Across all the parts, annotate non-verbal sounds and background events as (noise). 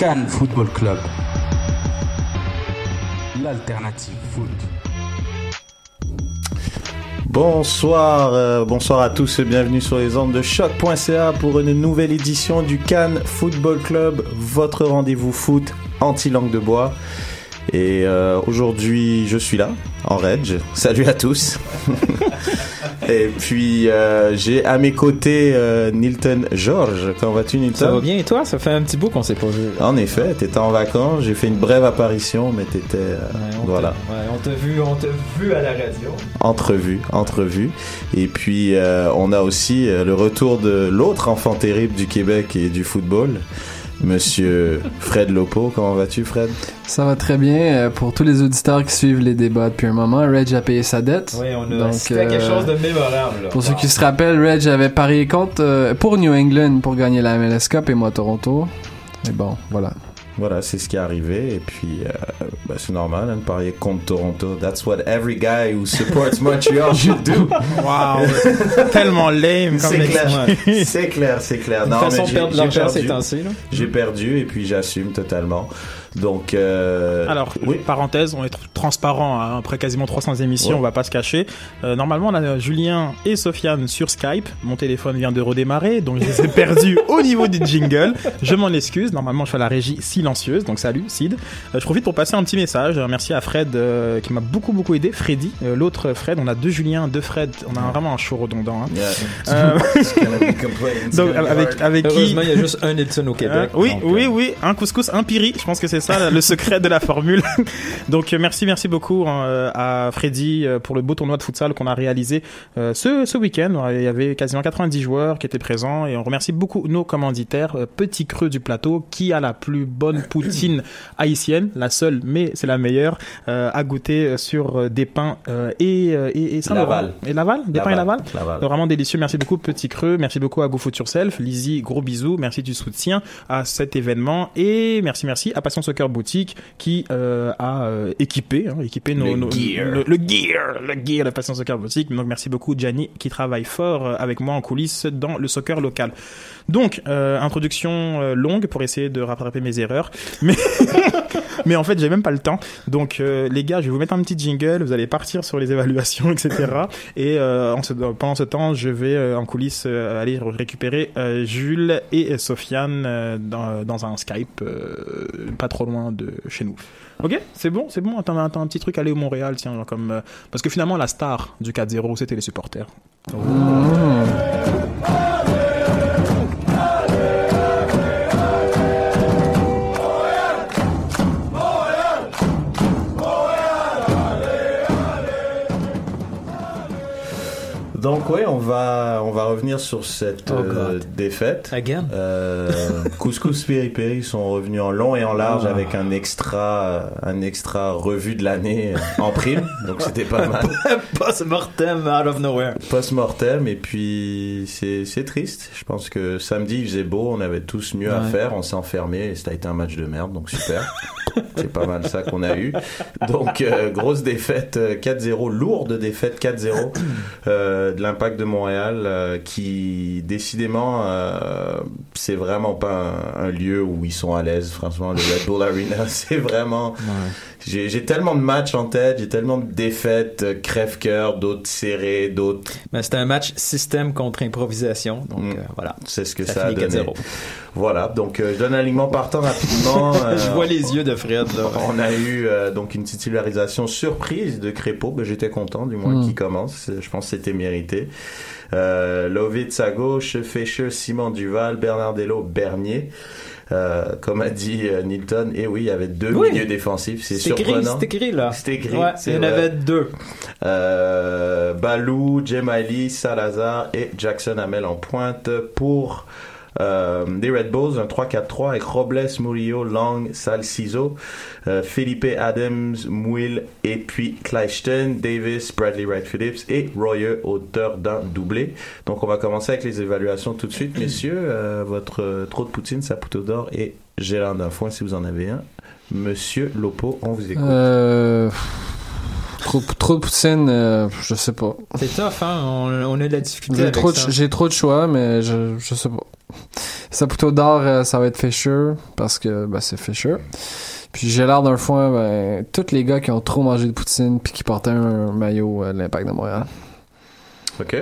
Cannes Football Club. L'alternative foot. Bonsoir, euh, bonsoir à tous et bienvenue sur les ondes de choc.ca pour une nouvelle édition du Cannes Football Club, votre rendez-vous foot anti-langue de bois. Et euh, aujourd'hui, je suis là, en reg. Salut à tous. (laughs) et puis, euh, j'ai à mes côtés euh, Nilton George. Comment vas-tu, Nilton? Ça va bien et toi? Ça fait un petit bout qu'on s'est pas vu. En effet, t'étais en vacances. J'ai fait une brève apparition, mais t'étais... euh, Ouais, voilà. ouais, on t'a vu, on t'a vu à la radio. Entrevue, entrevue. Et puis, euh, on a aussi euh, le retour de l'autre enfant terrible du Québec et du football, Monsieur Fred Lopo. Comment vas-tu, Fred? Ça va très bien. Euh, Pour tous les auditeurs qui suivent les débats depuis un moment, Reg a payé sa dette. Oui, on a Donc, quelque euh, chose de mémorable. là. Pour ceux qui se rappellent, Reg avait parié contre euh, pour New England pour gagner la MLS Cup et moi Toronto. Mais bon, voilà. Voilà, c'est ce qui est arrivé. Et puis, euh, bah, c'est normal hein, de parier contre Toronto. That's what every guy who supports (laughs) Montreal should do. Wow, (laughs) tellement lame comme C'est clair, (laughs) c'est clair, c'est clair. Une Non, façon de perdre de l'argent ces temps-ci. J'ai perdu et puis j'assume totalement. Donc, euh, Alors, oui. parenthèse, on est tr- transparent hein, après quasiment 300 émissions, Ouais. on va pas se cacher. Euh, normalement, on a Julien et Sofiane sur Skype. Mon téléphone vient de redémarrer, donc je les ai perdus (laughs) au niveau du jingle. Je m'en excuse. Normalement, je fais la régie silencieuse, donc salut Sid. Euh, je profite pour passer un petit message. Euh, Merci à Fred euh, qui m'a beaucoup beaucoup aidé. Freddy, euh, l'autre Fred. On a deux Julien, deux Fred. On a vraiment un show redondant. hein. Yeah. Euh, (laughs) (laughs) donc avec avec qui Heureusement, il y a juste un Nilton au Québec. Oui, donc, oui, euh, oui, un couscous, un piri. Je pense que c'est ça le secret de la formule. (laughs) Donc merci, merci beaucoup euh, à Freddy euh, pour le beau tournoi de futsal qu'on a réalisé euh, ce, ce week-end. Il y avait quasiment 90 joueurs qui étaient présents et on remercie beaucoup nos commanditaires. euh, Petit creux du plateau qui a la plus bonne poutine (laughs) haïtienne, la seule, mais c'est la meilleure euh, à goûter sur des pains et et, et. Laval. Et Laval, des pains et Laval. Laval. Vraiment délicieux. Merci beaucoup, Petit Creux. Merci beaucoup à Go Food Yourself. Lizzie, gros bisous. Merci du soutien à cet événement. Et merci, merci à Passion Soccer Boutique qui euh, a euh, équipé, hein, équipé nos, Le nos- gear. le, le gear, le gear de Passion Soccer Boutique. Donc merci beaucoup, Gianni, qui travaille fort euh, avec moi en coulisses dans le soccer local. Donc, introduction longue pour essayer de rattraper mes erreurs. Mais (laughs) (laughs) (laughs) Mais en fait, j'ai même pas le temps. Donc, euh, les gars, je vais vous mettre un petit jingle. Vous allez partir sur les évaluations, (laughs) etc. Et euh, pendant ce temps, je vais euh, en coulisses aller récupérer Jules et Sofiane dans, un Skype pas trop loin de chez nous. Ok, c'est bon, c'est bon? Attends, attends, un petit truc aller au Montréal, tiens, genre comme parce que finalement la star du 4-0, c'était les supporters. Donc oui, on va on va revenir sur cette Oh, euh, défaite. Again? Euh, (laughs) Couscous Piri Piri sont revenus en long et en large Ah. avec un extra un extra revue de l'année en prime. Donc c'était pas mal. (laughs) Post-mortem out of nowhere. Post-mortem et puis c'est c'est triste. Je pense que samedi il faisait beau, on avait tous mieux à faire, on s'est enfermé et ça a été un match de merde donc super. (laughs) c'est pas mal ça qu'on a eu. Donc euh, grosse défaite euh, 4-0, lourde défaite 4-0 euh, de l'impact de Montréal euh, qui décidément euh, c'est vraiment pas un, un lieu où ils sont à l'aise. Franchement le Red Bull Arena (laughs) c'est vraiment j'ai j'ai tellement de matchs en tête, j'ai tellement de défaites, euh, crève-cœur, d'autres serrés, d'autres. Mais c'était un match système contre improvisation. Donc Mm. euh, voilà. C'est ce que Ça ça, a donné. 4-0. Voilà, donc euh, je donne un alignement partant rapidement. euh, (laughs) Je vois les yeux de Fred là. On a eu euh, donc une titularisation surprise de Crépeau. Ben, J'étais content, du moins, Mm. qu'il commence. Je pense que c'était mérité. Euh, Lovitz à gauche, Fischer, Simon Duval, Bernardello, Bernier. Euh, comme a dit euh, Nilton, et oui, il y avait deux Oui. milieux défensifs. C'est surprenant. c'est écrit là. Ouais, c'est il y en avait deux. Euh, Balou, Jemali, Salazar et Jackson Hamel en pointe pour euh, des Red Bulls, un 3-4-3 avec Robles, Murillo, Long, Salciso, euh, Felipe Adams, Mouil et puis Clijsten, Davis, Bradley Wright Phillips et Royer, auteur d'un doublé. Donc on va commencer avec les évaluations tout de suite, messieurs. Euh, votre euh, trop de poutine, saputo d'or et gélin d'un foin si vous en avez un. Monsieur Lopo, on vous écoute. Euh, trop, trop de poutine, euh, je sais pas. C'est tough, hein. On, on a de la difficulté J'ai avec trop, de, ça. j'ai trop de choix, mais je, je sais pas. Saputo d'or, euh, ça va être Fisher, parce que ben, c'est Fisher. Puis j'ai l'air d'un foin, ben, tous les gars qui ont trop mangé de poutine puis qui portaient un maillot euh, de l'Impact de Montréal. Ok,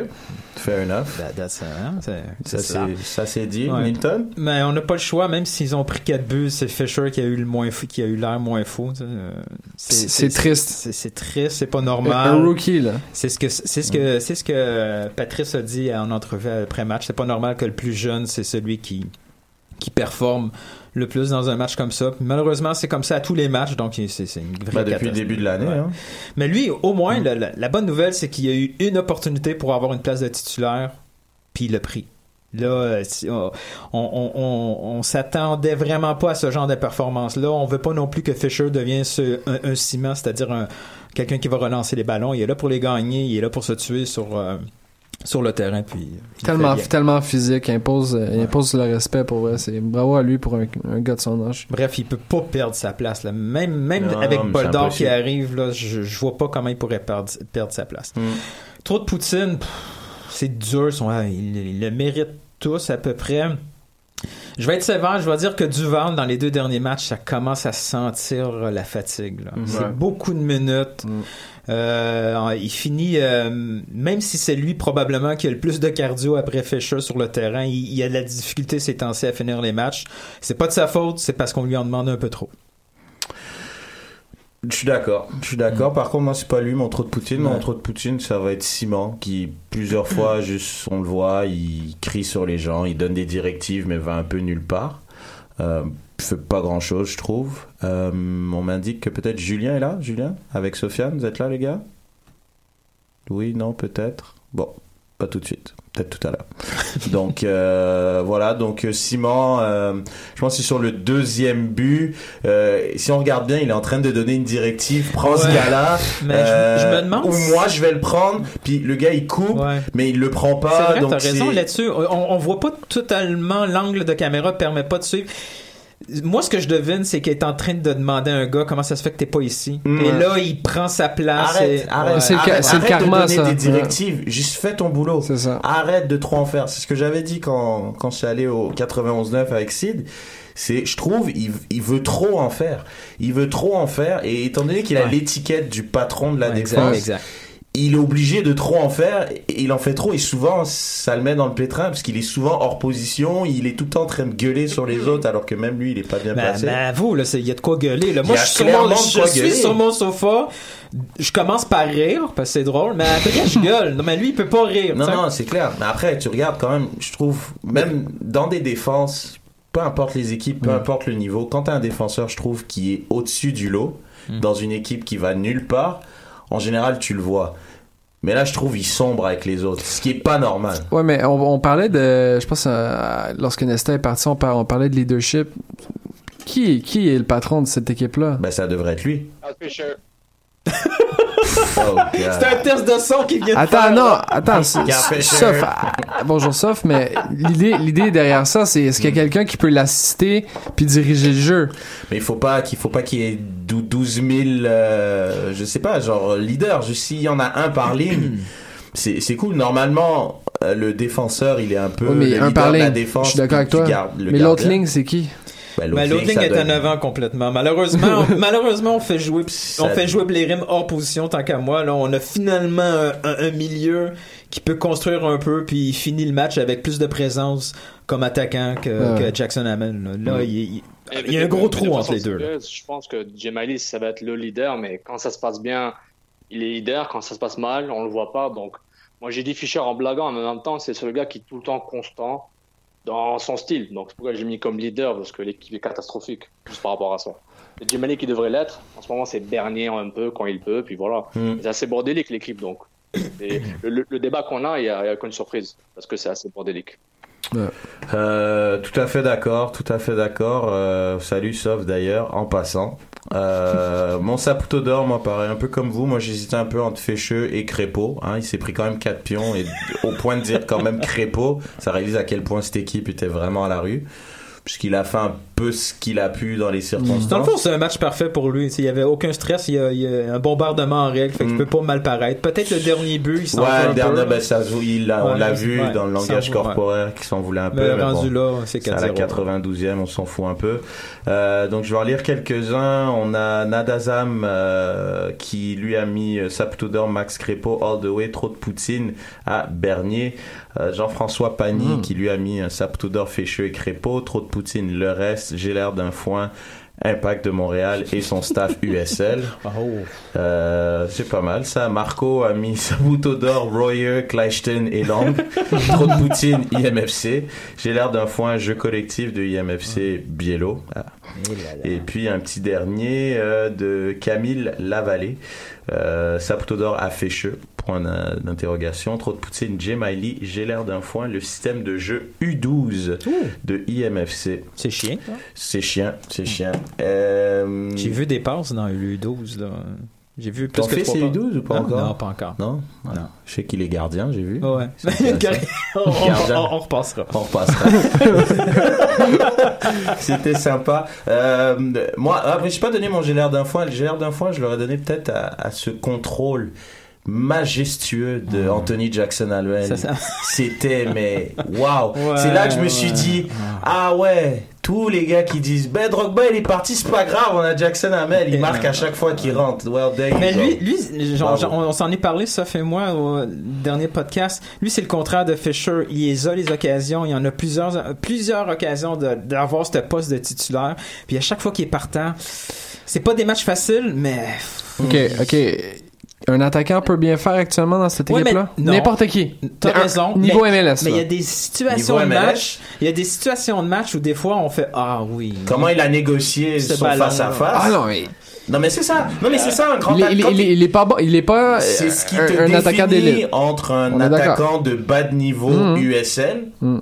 fair enough. That- that's, hein, Ça c'est ça. c'est ça c'est dit. Ouais. Milton? Mais on n'a pas le choix, même s'ils ont pris 4 buts, c'est Fisher qui a eu le moins fou, qui a eu l'air moins fou. euh, C'est- c'est triste. C'est c'est triste, c'est pas Un normal. rookie, là. C'est ce que c'est ce que c'est ce que euh, Patrice a dit en entrevue après match. C'est pas normal que le plus jeune c'est celui qui qui performe le plus dans un match comme ça. Malheureusement, c'est comme ça à tous les matchs, donc c'est une vraie Bah, depuis le début de l'année. Ouais. Hein. Mais lui, au moins, la, la- la bonne nouvelle, c'est qu'il a eu une opportunité pour avoir une place de titulaire, puis il l'a pris. Là, euh, si- on, on, on, on s'attendait vraiment pas à ce genre de performance-là. On veut pas non plus que Fisher devienne ce- un, un ciment, c'est-à-dire un- quelqu'un qui va relancer les ballons. Il est là pour les gagner, il est là pour se tuer sur, euh, sur le terrain. Puis, Tellement, tellement physique, il impose, il impose le respect pour vrai. C'est bravo à lui pour un, un gars de son âge. Bref, il peut pas perdre sa place. Là. Même, même Non, avec Boldor qui arrive, là, je, je vois pas comment il pourrait perdre, perdre sa place. Mm. Trop de Poutine, c'est dur. Son, ah, il, il le mérite tous à peu près. Je vais être sévère, je vais dire que Duval, dans les deux derniers matchs, ça commence à sentir euh, la fatigue. Mhm. C'est Ouais. beaucoup de minutes. Mm. Euh, il finit, euh, même si c'est lui probablement qui a le plus de cardio après Fischer sur le terrain, il, il a de la difficulté ces temps-ci à finir les matchs. C'est pas de sa faute, c'est parce qu'on lui en demande un peu trop. Je suis d'accord. Je suis d'accord. Par contre, moi, c'est pas lui mon trop de Poutine. Mon Ouais. trop de Poutine, ça va être Simon qui plusieurs fois, (clears throat) juste, on le voit, il crie sur les gens, il donne des directives, mais va un peu nulle part. Euh, fait pas grand chose, je trouve. Euh, on m'indique que peut-être Julien est là. Julien, avec Sofiane, vous êtes là, les gars? Oui, non, peut-être. Bon, pas tout de suite. Peut-être tout à l'heure. (laughs) donc euh, voilà. Donc euh, Simon, euh, je pense que sur le deuxième but. Euh, si on regarde bien, il est en train de donner une directive. Prends ce gars-là. (laughs) Mais je- euh, je, me demande. Ou moi, je vais le prendre. Puis le gars, il coupe, Ouais. mais il le prend pas. vrai, donc t'as raison là-dessus. On, on voit pas totalement l'angle de caméra permet pas de suivre. Moi, ce que je devine, c'est qu'il est en train de demander à un gars comment ça se fait que t'es pas ici. Mm, Et là, il prend sa place. Arrête, et- arrête, Ouais. C'est le ca- arrête, c'est le arrête karma, de donner ça. des directives. Juste fais ton boulot. C'est ça. Arrête de trop en faire. C'est ce que j'avais dit quand, quand je suis allé au 91-9 avec Sid. C'est, je trouve, il, il veut trop en faire. Il veut trop en faire, et étant donné qu'il a Ouais. l'étiquette du patron de la Ouais, exact, défense, exact. Il est obligé de trop en faire et il en fait trop et souvent ça le met dans le pétrin parce qu'il est souvent hors position il est tout le temps en train de gueuler sur les autres alors que même lui il est pas bien Ben, placé ben, vous, là, il y a de quoi gueuler. Là. Moi, je suis, sur mon, je suis sur sofa. Je commence par rire, parce que c'est drôle, mais après, je (laughs) gueule. Non, mais lui, il peut pas rire. non non c'est clair mais après tu regardes quand même je trouve même dans des défenses peu importe les équipes peu importe le niveau quand t'as un défenseur je trouve qui est au-dessus du lot dans une équipe qui va nulle part en général tu le vois mais là je trouve il sombre avec les autres ce qui est pas normal Ouais, mais on, on parlait de. Je pense, euh, lorsque Nesta est parti, on, par- on parlait de leadership. Qui, qui est le patron de cette équipe-là? ben ça devrait être lui Al Fisher. (laughs) Oh. C'est un test de son qui vient de Attends, faire, non, attends, Sof, ah, bonjour Sof, mais l'idée, l'idée derrière ça, c'est est-ce qu'il y a quelqu'un qui peut l'assister puis diriger le jeu? Mais il faut pas qu'il faut pas qu'il y ait dou- 12 000, euh, je sais pas, genre leader. Je- S'il y en a un par (clears throat) ligne, c'est c'est cool. Normalement, euh, le défenseur, il est un peu mais le un leader par de la ligne, défense. je suis d'accord avec toi. Mais l'autre ligne, c'est qui? Ben, l'autre ligne est à être- 9 ans complètement. Malheureusement, on, (laughs) malheureusement, on fait jouer, on Ça- fait jouer Blérim hors position tant qu'à moi. Là, on a finalement un, un- un milieu qui peut construire un peu puis il finit le match avec plus de présence comme attaquant que, Ouais. que Jackson Hammond. Là, Là, il, il- Mais il y a un gros trou entre les deux. Je pense que Jemali, ça va être le leader, mais quand ça se passe bien, il est leader. Quand ça se passe mal, on le voit pas. Donc, moi, j'ai dit Fischer en blaguant, mais en même temps, c'est ce gars qui est tout le temps constant dans son style. Donc, c'est pourquoi j'ai mis comme leader, parce que l'équipe est catastrophique, juste par rapport à ça. Et Jemali qui devrait l'être, en ce moment, c'est Bernier un peu quand il peut, puis voilà. Hmm. C'est assez bordélique, l'équipe, donc. Et le débat qu'on a, il y a, il y a qu'une surprise, parce que c'est assez bordélique. Euh, tout à fait d'accord, tout à fait d'accord. Euh, salut, sauf d'ailleurs, en passant. Euh, mon Saputo d'or, moi, pareil, un peu comme vous. Moi, j'hésitais un peu entre Fécheux et Crépeau. Hein, il s'est pris quand même quatre pions et (laughs) au point de dire quand même Crépeau, ça réalise à quel point cette équipe était vraiment à la rue. Puisqu'il a fait un peu ce qu'il a pu dans les circonstances. Dans le fond, c'est un match parfait pour lui. Il y avait aucun stress, il y a, il y a un bombardement en règle, fait qu'il Mm. peut pas mal paraître. Peut-être le dernier but, il s'en fout Ouais, un le dernier, peu. ben, ça, se- il l'a- on l'a vu ouais, dans le langage corporel qui s'en voulait un Mais peu. mais rendu bon. là, c'est à la 4-0. 92e, on s'en fout un peu. Euh, donc je vais en lire quelques-uns. On a Nadazam euh, qui lui a mis euh, Saptodor, Max Crépeau, All the Way, trop de Poutine à Bernier. Euh, Jean-François Pagny Mm. qui lui a mis un Saptodor, Fécheux et Crépeau, trop de Poutine, le reste, j'ai l'air d'un foin. Impact de Montréal et son staff (laughs) USL. Oh. Euh, c'est pas mal ça. Marco a mis Sabutodor, Royer, Kleisten et Lang. (laughs) Trop de Poutine, IMFC. J'ai l'air d'un foin jeu collectif de IMFC Biello. Ah. Et puis un petit dernier euh, de Camille Lavallée. Euh, Saputodor a Fécheux. Point d'in- d'interrogation. Trop de Poutine, J. Miley. J'ai l'air d'un foin. Le système de jeu U12 de IMFC. C'est chiant. C'est chiant, c'est chiant. Euh, J'ai vu des passes dans U12. Là. J'ai vu plus Ton que fils trois est passes. U12 ou pas Non, encore? Non, pas encore. Non, Non. Je sais qu'il est gardien, j'ai vu. Ouais. (laughs) On, on- on- repassera. On repassera. (laughs) C'était sympa. Euh, moi, après, j'ai pas donné mon GLR d'un foin. Le GLR d'un foin, je l'aurais donné peut-être à, à ce contrôle majestueux de Anthony Jackson Allen. C'était, mais (laughs) waouh! Ouais, c'est là que je me suis dit, ah ouais, tous les gars qui disent, ben Drogba il est parti, c'est pas grave, on a Jackson Hamel, il marque à chaque fois qu'il rentre. Well, Mais lui, lui genre, Bravo. genre, on, on s'en est parlé, ça fait moi, au dernier podcast. Lui, c'est le contraire de Fisher. Il les a les occasions. Il y en a plusieurs, plusieurs occasions de- d'avoir ce poste de titulaire. Puis à chaque fois qu'il est partant, c'est pas des matchs faciles, mais. Ok, ok. Un attaquant peut bien faire actuellement dans cette équipe-là? N'importe qui. T'as Un- raison. Niveau mais, MLS. Mais il y a des situations de match. Il y a des situations de match où des fois on fait Ah oui. Comment il a négocié son ballon, face à face Ah non, mais Non mais c'est ça. Non mais c'est ça un grand il, il, attaquant. il est- il est pas bon. Il est pas C'est ce qui te un, un attaquant définit d'élite. entre un On attaquant de bas de niveau Mhm. USL Mhm.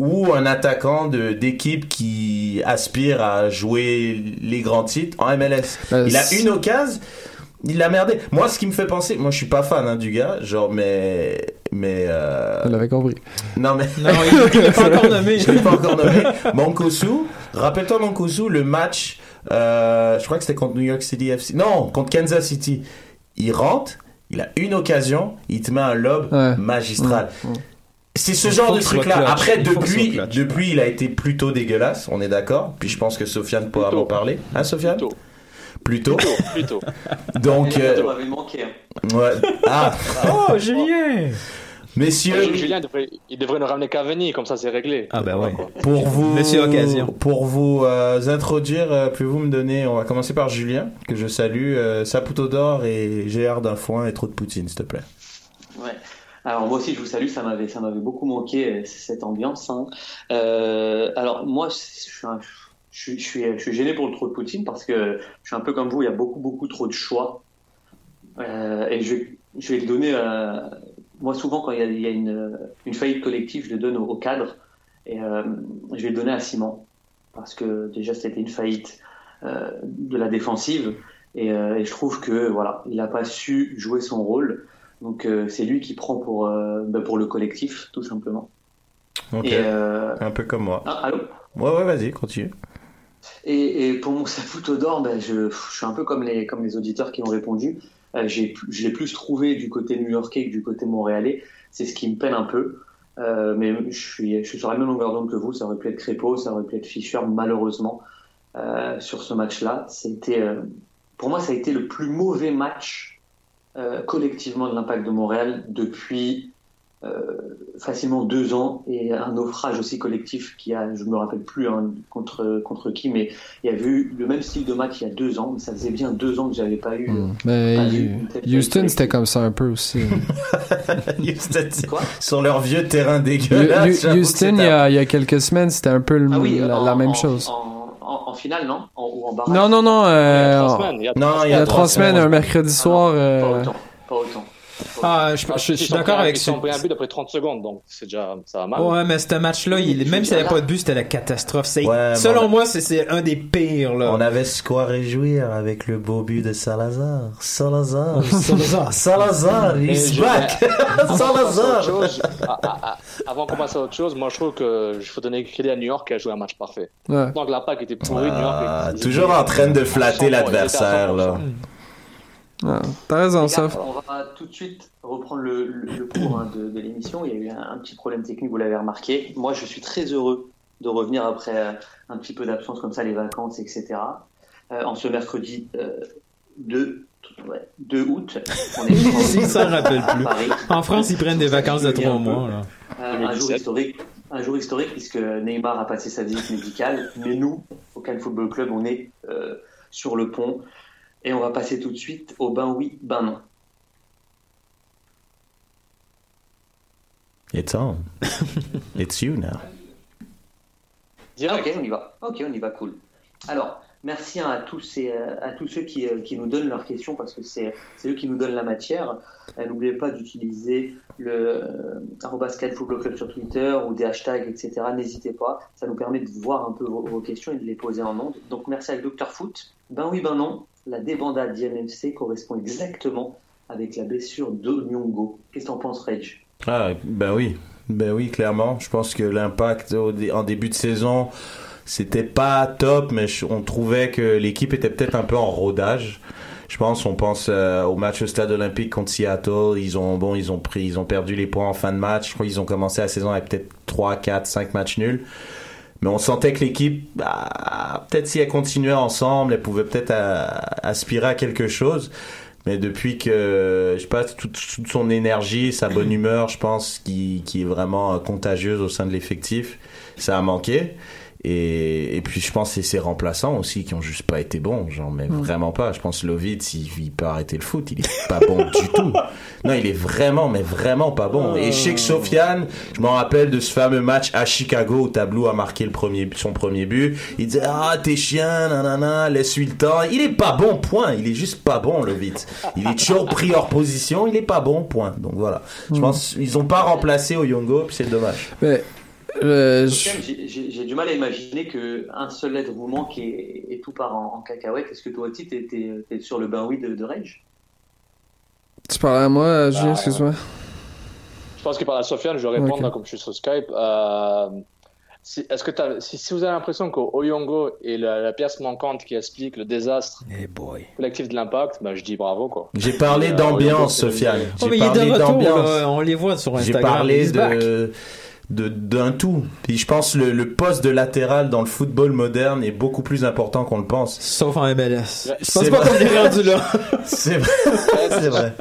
ou un attaquant de d'équipe qui aspire à jouer les grands titres en MLS. Ben, il a une occasion, il l'a merdé. Moi, ce qui me fait penser, moi, je suis pas fan hein, du gars, genre, mais mais euh, l'avez compris. non mais Non, il il est pas encore nommé. (laughs) je l'ai pas encore nommé. Mankosu, rappelle-toi Mankosu, le match, euh, je crois que c'était contre New York City FC. Non, contre Kansas City. Il rentre, il a une occasion, il te met un lob Ouais. magistral. C'est ce Il genre de truc-là. Après, Il depuis, depuis, il a été plutôt dégueulasse, on est d'accord. Puis je pense que Sofiane pourra m'en parler. Hein, Sofiane? Plutôt. Plutôt. (laughs) Donc, Ça euh, m'avait manqué. hein. ouais. Ah, (laughs) Oh, Julien! messieurs, Julien, il devrait, il devrait nous ramener Cavani, comme ça c'est réglé. Ah ben ouais. pour vous, Monsieur Occasion. pour vous euh, introduire, euh, pouvez-vous me donner, on va commencer par Julien, que je salue, euh, Saputo d'or et Gérard d'un foin et trop de poutine, s'il te plaît. Ouais. Alors moi aussi je vous salue, ça m'avait ça m'avait beaucoup manqué euh, cette ambiance. hein. Euh, alors moi je suis, un- je, je, suis, je suis gêné pour le trop de Poutine parce que je suis un peu comme vous, il y a beaucoup beaucoup trop de choix. Euh, et je, je vais le donner à... Moi souvent quand il y a, il y a une, une faillite collective, je le donne au, au cadre et euh, je vais le donner à Simon parce que déjà c'était une faillite euh, de la défensive et, euh, et je trouve que voilà il n'a pas su jouer son rôle. Donc euh, c'est lui qui prend pour, euh, bah, pour le collectif, tout simplement. Et, euh, Un peu comme moi. ah, allô? Ouais, ouais, vas-y, continue. Et, pour mon (laughs) Saputo d'or, ben, je, suis un peu comme les, comme les auditeurs qui ont répondu. Euh, j'ai, je l'ai plus trouvé du côté new-yorkais que du côté montréalais. C'est ce qui me peine un peu. Euh, mais je suis, je suis sur la même longueur d'onde que vous. Ça aurait pu être Crépeau, ça aurait pu être Fischer, malheureusement, euh, sur ce match-là. C'était, euh, pour moi, ça a été le plus mauvais match collectivement de l'impact de Montréal depuis facilement deux ans et un naufrage aussi collectif qui a, je me rappelle plus hein, contre contre qui, mais il y avait eu le même style de match il y a deux ans, mais ça faisait bien deux ans que j'avais pas eu. euh, Mais pas une telle Houston, c'était comme ça un peu aussi. (laughs) Houston, Quoi? sur leur vieux terrain dégueulasse. Houston, il y, a, il y a quelques semaines, c'était un peu le- Ah oui, la, en- la même en- chose. En, finale, non? En, Ou en barrage? Non, non, non. euh, il y a Non, trois il il y a trois semaines, un mercredi Pas soir. euh, autant. Pas autant. Ah, je, je- je Ils suis d'accord avec Ils ça. sont pris un but après 30 secondes, donc c'est déjà, ça va mal. Ouais, mais ce match-là, il- Je même s'il n'y avait pas de but, c'était la catastrophe. C'est- Ouais, mais selon a- moi, c'est- c'est un des pires. Là. On avait ce quoi réjouir avec le beau but de Salazar. Salazar, (laughs) Salazar, Salazar, he's je- back. (laughs) Avant qu'on passe à autre Salazar. chose, ah, ah, ah, avant qu'on passe à autre chose, moi je trouve que il faut donner crédit à New York qui a joué un match parfait. Ouais. Donc l'impact était pourri, New York. Ah, ils- toujours ils- en train de flatter à 100%, l'adversaire, ils là. 100%. Ouais, T'as raison, ça. on va tout de suite reprendre le, le, le cours hein, de, de l'émission. Il y a eu un, un petit problème technique, vous l'avez remarqué. Moi, je suis très heureux de revenir après euh, un petit peu d'absence comme ça, les vacances, etc. Euh, en ce mercredi euh, 2, ouais, 2 août, on est (laughs) Il s'en rappelle à plus. Paris. En France, ils prennent des vacances de trois mois. Là. Euh, un jour 2017. historique, un jour historique puisque Neymar a passé sa visite médicale, mais nous, au Cannes Football Club, on est euh, sur le pont et on va passer tout de suite au ben oui, ben non. It's on. (laughs) It's you now. Ok, on y va. Ok, on y va, cool. Alors, merci à tous et euh, à tous ceux qui, euh, qui nous donnent leurs questions parce que c'est eux qui nous donnent la matière. Euh, N'oubliez pas d'utiliser le euh, Club sur Twitter ou des hashtags, etc. N'hésitez pas. Ça nous permet de voir un peu vos, questions et de les poser en ondes. Donc, merci à Dr Foot. Ben oui, ben non. La débandade d'IMMC correspond exactement avec la blessure d'Onyongo. Qu'est-ce que t'en penses, Reg? Ah, ben oui. Ben oui, clairement. Je pense que l'impact en début de saison, c'était pas top, mais je- on trouvait que l'équipe était peut-être un peu en rodage. Je pense, on pense euh, au match au stade olympique contre Seattle. Ils ont, bon, ils ont pris, ils ont perdu les points en fin de match. Je crois qu'ils ont commencé la saison avec peut-être 3, 4, 5 matchs nuls. Mais on sentait que l'équipe, bah, peut-être si elle continuait ensemble, elle pouvait peut-être euh, aspirer à quelque chose. Mais depuis que, je sais pas, toute, toute son énergie, sa bonne (clears throat) humeur, je pense, qui, qui est vraiment contagieuse au sein de l'effectif, ça a manqué. Et, et puis je pense que c'est ses remplaçants aussi qui ont juste pas été bons, genre mais Mm. vraiment pas. Je pense Lovitz, il, il peut arrêter le foot, il est pas bon du tout. (laughs) Non, il est vraiment, mais vraiment pas bon. Et je sais que Sofiane, je m'en rappelle de ce fameux match à Chicago où Tableau a marqué le premier, son premier but. Il disait ah t'es chien, nanana, laisse-lui le temps. Il est pas bon, point. Il est juste pas bon Lovitz. Il est toujours pris hors position, il est pas bon, point. Donc voilà. Je Mm. pense ils ont pas remplacé Oyongo, puis c'est dommage. Mais, euh, j'ai- J'ai j'ai du mal à imaginer qu'un seul être vous manque et, et tout part en, en cacahuète. Est-ce que toi aussi, t'es es, sur le bain oui de, de Rage? Tu parles à moi, euh, Julien, Bah, excuse-moi. Je pense qu'il parle à Sofiane, je vais répondre là, comme je suis sur Skype. Euh, si, est-ce que si, si vous avez l'impression qu'Oyongo est la, la pièce manquante qui explique le désastre collectif de l'impact, bah, je dis bravo quoi. J'ai parlé Euh, d'ambiance, Oyongo, Sofiane. Oh, J'ai mais il est parlé d'ambiance. là. On les voit sur J'ai Instagram. parlé back. de de- d'un tout. Puis je pense le, le poste de latéral dans le football moderne est beaucoup plus important qu'on le pense. Sauf en MLS. Ouais. Je pense C'est pas vrai. qu'on est rendu là. (laughs) C'est vrai. C'est vrai.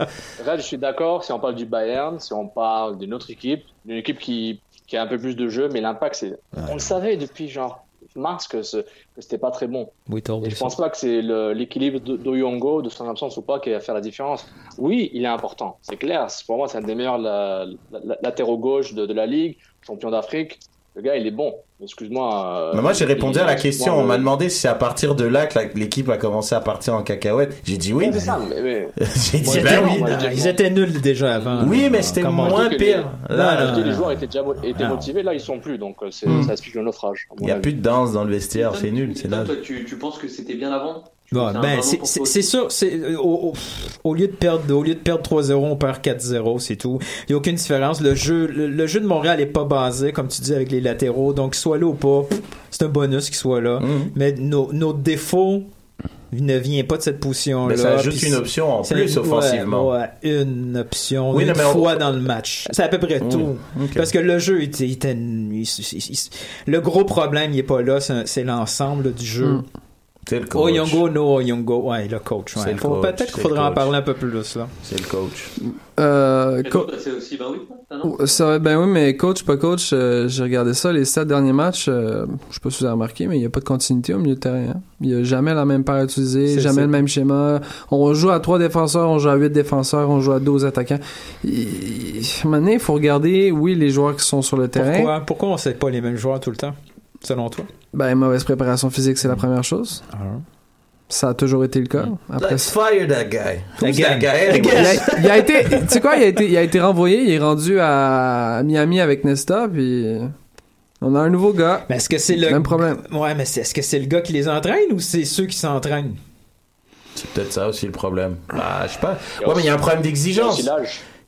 Red, je suis d'accord. Si on parle du Bayern, si on parle d'une autre équipe, d'une équipe qui, qui a un peu plus de jeu, mais l'impact, c'est. On le savait depuis genre mars que, ce, que c'était pas très bon. Oui, Et je pense pas que c'est l'équilibre de- d'Oyongo, de son absence ou pas, qui va faire la différence. Oui, il est important, c'est clair. Pour moi, c'est un des meilleurs la- la- la- latéraux gauche de, de la ligue, champion d'Afrique. Le gars, il est bon. Excuse-moi. euh, moi, j'ai répondu à la question. On m'a demandé si c'est à partir de là que l'équipe a commencé à partir en cacahuète. J'ai dit oui. Ouais, c'est ça, mais- mais- (laughs) J'ai dit Ils ben étaient- oui. moi, Ils étaient nuls déjà avant. Oui, mais c'était Comment- moins pire. Les, Là, les joueurs étaient déjà mo- étaient Non. motivés, là ils sont plus, donc euh, Hmm. ça explique le naufrage. Il y a avis. plus de danse dans le vestiaire, c'est nul, c'est tu, tu penses que c'était bien avant? Ouais, ben, c'est- euh, au, au- au lieu de perdre, au lieu de perdre 3-0, on perd 4-0, c'est tout. Il y a aucune différence. Le jeu, le, le jeu de Montréal est pas basé, comme tu dis, avec les latéraux. Donc, soit là ou pas, c'est un bonus qu'il soit là. Mhm. Mais nos, nos défauts ne vient pas de cette position-là. Ça ajoute une option en plus offensivement. Ouais, une option, Oui, une non, mais on- fois dans le match. C'est à peu près tout. Parce que le jeu, était, il le gros problème, il est pas là, c'est c'est l'ensemble du jeu. Mm. C'est le coach. Oyongo, no Oyongo. Ouais, le coach. ouais. C'est le Faut- coach, Peut-être qu'il faudrait en parler un peu plus, là. C'est le coach. Euh, co- c'est aussi ben oui, toi, non? Oh, ça, ben oui, mais coach, pas coach, euh, j'ai regardé ça, les sept derniers matchs, euh, je sais pas si vous avez remarqué, mais il n'y a pas de continuité au milieu de terrain. hein. Il n'y a jamais la même paire utilisée, jamais ça. le même schéma. On joue à trois défenseurs, on joue à huit défenseurs, on joue à 12 attaquants. Il- donné, il faut regarder, oui, les joueurs qui sont sur le terrain. Pourquoi, pourquoi on sait pas les mêmes joueurs tout le temps, selon toi? Ben, mauvaise préparation physique, c'est la première chose. Ça a toujours été le cas. Après, Let's fire that guy. Who's that guy il a, il a été, tu sais quoi, il a été, il a été renvoyé, il est rendu à Miami avec Nesta, puis on a un nouveau gars. Mais est-ce que c'est le. Même problème. Ouais, mais c'est- est-ce que c'est le gars qui les entraîne ou c'est ceux qui s'entraînent? C'est peut-être ça aussi le problème. Bah, je sais pas. Ouais, mais il y a un problème d'exigence.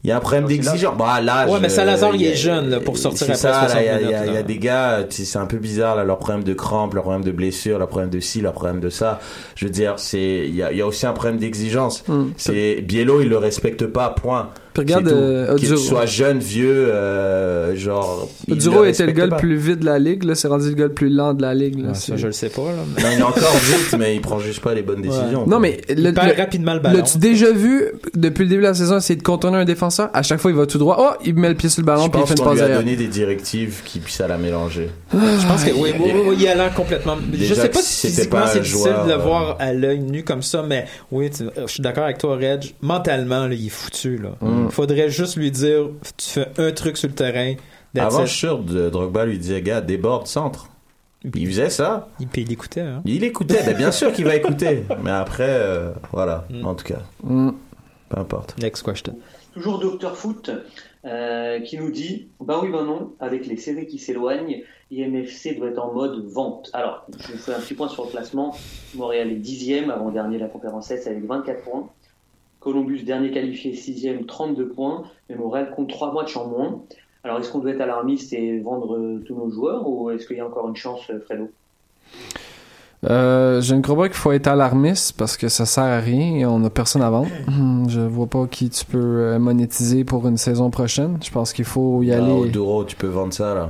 Il y a un problème d'exigence. Bah, l'âge. Ouais, mais Salazar, il est jeune, là, pour sortir c'est après ça, là, 60 il y a- il y, a- minutes, il y a là. des gars, tu sais, c'est un peu bizarre, là, leur problème de crampes, leur problème de blessures, leur problème de ci, leur problème de ça. Je veux dire, c'est, il y a, il y a aussi un problème d'exigence. Hmm. C'est, Biello, il le respecte pas, point. Puis regarde, euh, Qu'il Oduro. soit jeune, vieux, euh, genre. il Duro le était le gars le plus vite de la ligue, là, c'est rendu le gars le plus lent de la ligue. Là, Ouais, ça, je le sais pas, là. Non, il est encore vite, mais il prend juste pas les bonnes décisions. Non, mais le, Il perd le- rapidement le ballon. l'as-tu déjà vu depuis le début de la saison essayer de contourner un défenseur? À chaque fois, il va tout droit. Oh, il met le pied sur le ballon je puis il fait une passe derrière. donné des directives qui puissent à la mélanger. Je pense que oui, oui, oui, oui, il a l'air complètement. je Déjà sais pas que si physiquement pas c'est difficile de le euh, voir à l'œil nu comme ça, mais oui, je suis d'accord avec toi, Reg. Mentalement, là, il est foutu. Là. Mm. Il faudrait juste lui dire tu fais un truc sur le terrain. Avant, je suis sûr, de- Drogba lui disait, gars, déborde, centre. Il faisait ça. Il, puis il écoutait. Hein. Il écoutait, ben, bien sûr qu'il va écouter. (laughs) Mais après, euh, voilà, Mm. en tout cas, Mm. peu importe. Next question. Toujours Docteur Foot euh, qui nous dit bah oui, ben non, avec les séries qui s'éloignent, IMFC doit être en mode vente. Alors, je vous fais un petit point sur le classement. Montréal est dixième, avant-dernier de la conférence S avec 24 points. Columbus, dernier qualifié, sixième, 32 points. Mais Montréal compte trois matchs en moins. Alors, est-ce qu'on doit être alarmiste et vendre euh, tous nos joueurs ou est-ce qu'il y a encore une chance, euh, Fredo? Euh, je ne crois pas qu'il faut être alarmiste parce que ça sert à rien et on a personne à vendre. (clears throat) Je vois pas qui tu peux euh, monétiser pour une saison prochaine. Je pense qu'il faut y Ah, aller. au Douro, tu peux vendre ça, là.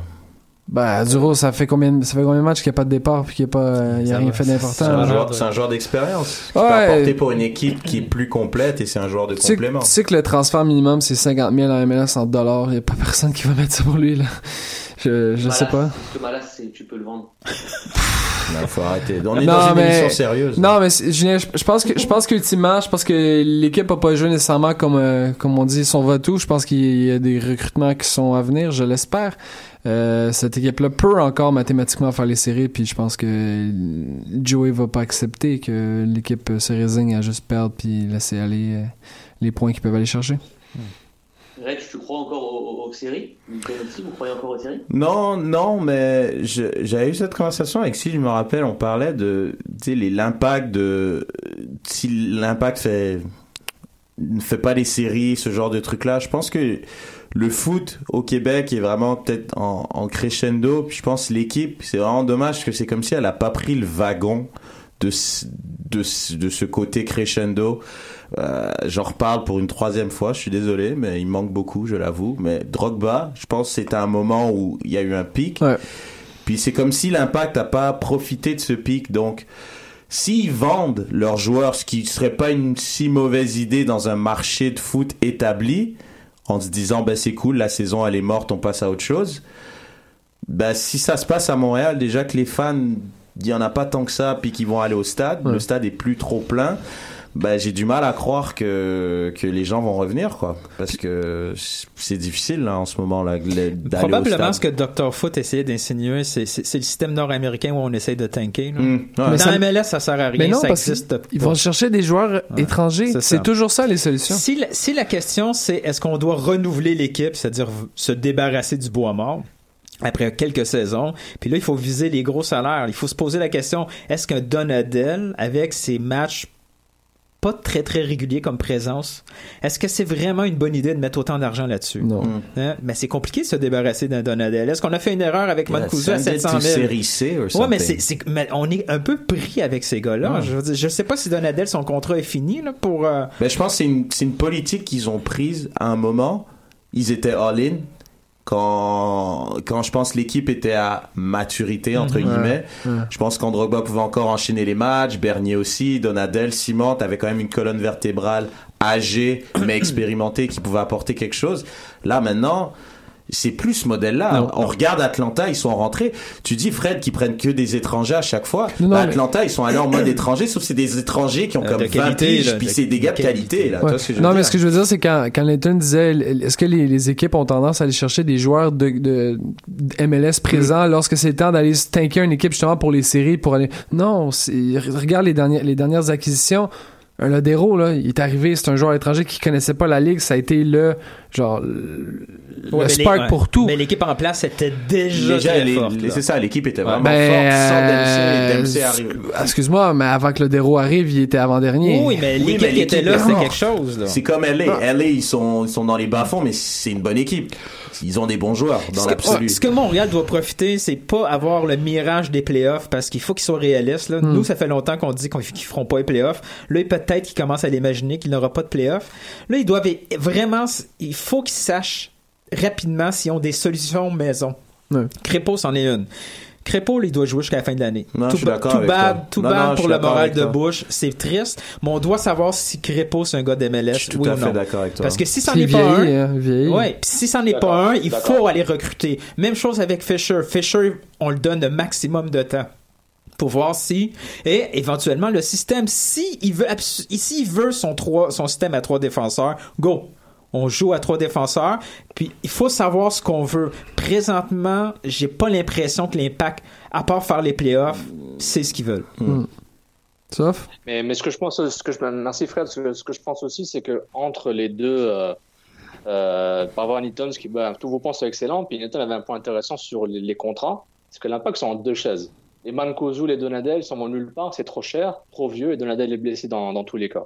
Ben, Duro, ça fait combien, ça fait combien de matchs qu'il n'y a pas de départ puis qu'il n'y a pas, il y a Ça rien va, fait d'important. C'est un, Ouais. joueur, c'est un joueur d'expérience. Qui Ouais. peut apporter pour une équipe qui est plus complète et c'est un joueur de Tu sais, complément. tu sais que le transfert minimum c'est 50 000 en MLS en dollars. Il n'y a pas personne qui va mettre ça pour lui, là. Je, je sais pas. Ce Malas, c'est- tu peux le vendre. (laughs) Il faut arrêter. On est Non, dans une mais- émission sérieuse. Non, mais Julien, je, je pense que je pense qu'ultimement, je pense que l'équipe a pas joué nécessairement comme euh, comme on dit son va-tout. Je pense qu'il y a des recrutements qui sont à venir, je l'espère. Euh, cette équipe-là peut encore mathématiquement faire les séries, puis je pense que Joey va pas accepter que l'équipe se résigne à juste perdre puis laisser aller euh, les points qu'ils peuvent aller chercher. Reg, tu crois encore aux, séries vous croyez encore aux séries? Non, non, mais j'avais eu cette conversation avec si je me rappelle, on parlait de l'impact de si l'impact ne fait pas les séries, ce genre de trucs là. Je pense que le foot au Québec est vraiment peut-être en, en crescendo. Puis je pense l'équipe, c'est vraiment dommage que c'est comme si elle a pas pris le wagon de ce côté crescendo. Euh, J'en reparle pour une troisième fois, je suis désolé, mais il manque beaucoup, je l'avoue. Mais Drogba, je pense que c'était un moment où il y a eu un pic. Puis c'est comme si l'impact n'a pas profité de ce pic. Donc, s'ils vendent leurs joueurs, ce qui serait pas une si mauvaise idée dans un marché de foot établi, en se disant, ben c'est cool, la saison elle est morte, on passe à autre chose. Ben, si ça se passe à Montréal, déjà que les fans, il y en a pas tant que ça, puis qu'ils vont aller au stade, le stade est plus trop plein. Ben, j'ai du mal à croire que, que les gens vont revenir, quoi. Parce que c'est difficile, là, en ce moment, là, d'aller au Probablement stade. ce que Dr. Foot essayait d'insinuer, c'est le système nord-américain où on essaye de tanker. là. Hmm, ouais. Dans Mais ça- MLS, ça sert à rien, Mais non, ça parce existe qu'ils vont chercher des joueurs étrangers. c'est toujours ça, les solutions. Si la, si la question c'est est-ce qu'on doit renouveler l'équipe, c'est-à-dire se débarrasser du bois mort après quelques saisons, puis là il faut viser les gros salaires. Il faut se poser la question est-ce qu'un Donadel avec ses matchs pas très très réguliers comme présence, est-ce que c'est vraiment une bonne idée de mettre autant d'argent là-dessus? Non. Hein? Mais c'est compliqué de se débarrasser d'un Donadel. Est-ce qu'on a fait une erreur avec Yeah, Mancuso à send it 700 to 000 Série C or Ouais, mais c'est, on est un peu pris avec ces gars-là. Je, veux dire, je sais pas si Donadel son contrat est fini là, pour. euh, Ben, je pense que c'est une, c'est une politique qu'ils ont prise à un moment. Ils étaient all-in quand, quand je pense l'équipe était à maturité, entre Mhm. guillemets. Ouais, ouais. Je pense qu'Androgba pouvait encore enchaîner les matchs, Bernier aussi, Donadel, Simon, t'avais quand même une colonne vertébrale âgée, mais (clears throat) expérimentée, qui pouvait apporter quelque chose. Là, maintenant, c'est plus ce modèle-là. On regarde Atlanta, ils sont rentrés. Tu dis, Fred, qu'ils prennent que des étrangers à chaque fois. Non, Bah, mais- Atlanta, ils sont allés en mode étranger, sauf que c'est des étrangers qui ont Euh, comme de 20 qualité, piges, puis c'est des gars de qualité, là. Tu Ouais. vois ce que je veux non, dire? mais ce que je veux dire, c'est quand, quand Layton disait, est-ce que les, les équipes ont tendance à aller chercher des joueurs de, de, de MLS présents lorsque c'est le temps d'aller tanker une équipe justement pour les séries, pour aller. Non, c'est- regarde les dernières, les dernières acquisitions. Un Lodero, là, il est arrivé, c'est un joueur étranger qui connaissait pas la ligue, ça a été le, genre, le, le Ouais, mais spark les- pour tout. Mais l'équipe en place était déjà, Déjà, très les- forte. c'est ça, l'équipe était vraiment Ben, forte sans Dempsey, euh, Dempsey. Excuse-moi, mais avant que Lodero arrive, il était avant-dernier. Oui, mais Oui, l'équipe mais qui était l'équipe là, est c'était forte. quelque chose. C'est comme LA. LA, ils sont, ils sont dans les bas-fonds, mais c'est une bonne équipe. Ils ont des bons joueurs, dans Ce que, l'absolu. ce que Montréal doit profiter, c'est pas avoir le mirage des playoffs parce qu'il faut qu'ils soient réalistes. Là. Hmm. Nous, ça fait longtemps qu'on dit qu'on- qu'ils feront pas les playoffs. Là, peut-être qu'ils commencent à l'imaginer qu'il n'aura pas de playoffs. Là, ils doivent vraiment, il faut qu'ils sachent rapidement s'ils ont des solutions maison. Ouais. Crépeau, c'en est une. Là, il doit jouer jusqu'à la fin de l'année. Non, je Tout, suis ba- d'accord tout avec bad, toi. tout Non, bad non, je pour le moral de. Bush. C'est triste, mais on doit savoir si Crépeau, c'est un gars d'MLS. Je suis tout oui à ou fait non. d'accord avec toi. Parce que si c'en est pas un, hein. Ouais, si c'en est pas un, il faut aller recruter. Même chose avec Fisher. Fisher, on le donne le maximum de temps pour voir si et éventuellement le système si il veut il veut son trois son système à trois défenseurs, go. On joue à trois défenseurs, puis il faut savoir ce qu'on veut. Présentement, j'ai pas l'impression que l'impact, à part faire les playoffs, c'est ce qu'ils veulent. Sauf. Mais, mais ce que je pense, ce que je, merci Fred, ce que, ce que je pense aussi, c'est que entre les deux, euh, euh, par rapport à Newton, ce qui, bah, tous vos points sont excellents, puis Newton avait un point intéressant sur les, les contrats, c'est que l'impact sont en deux chaises. Les Mankozu, les Donadel, ils sont vont nulle part, c'est trop cher, trop vieux, et Donadel est blessé dans, dans tous les cas.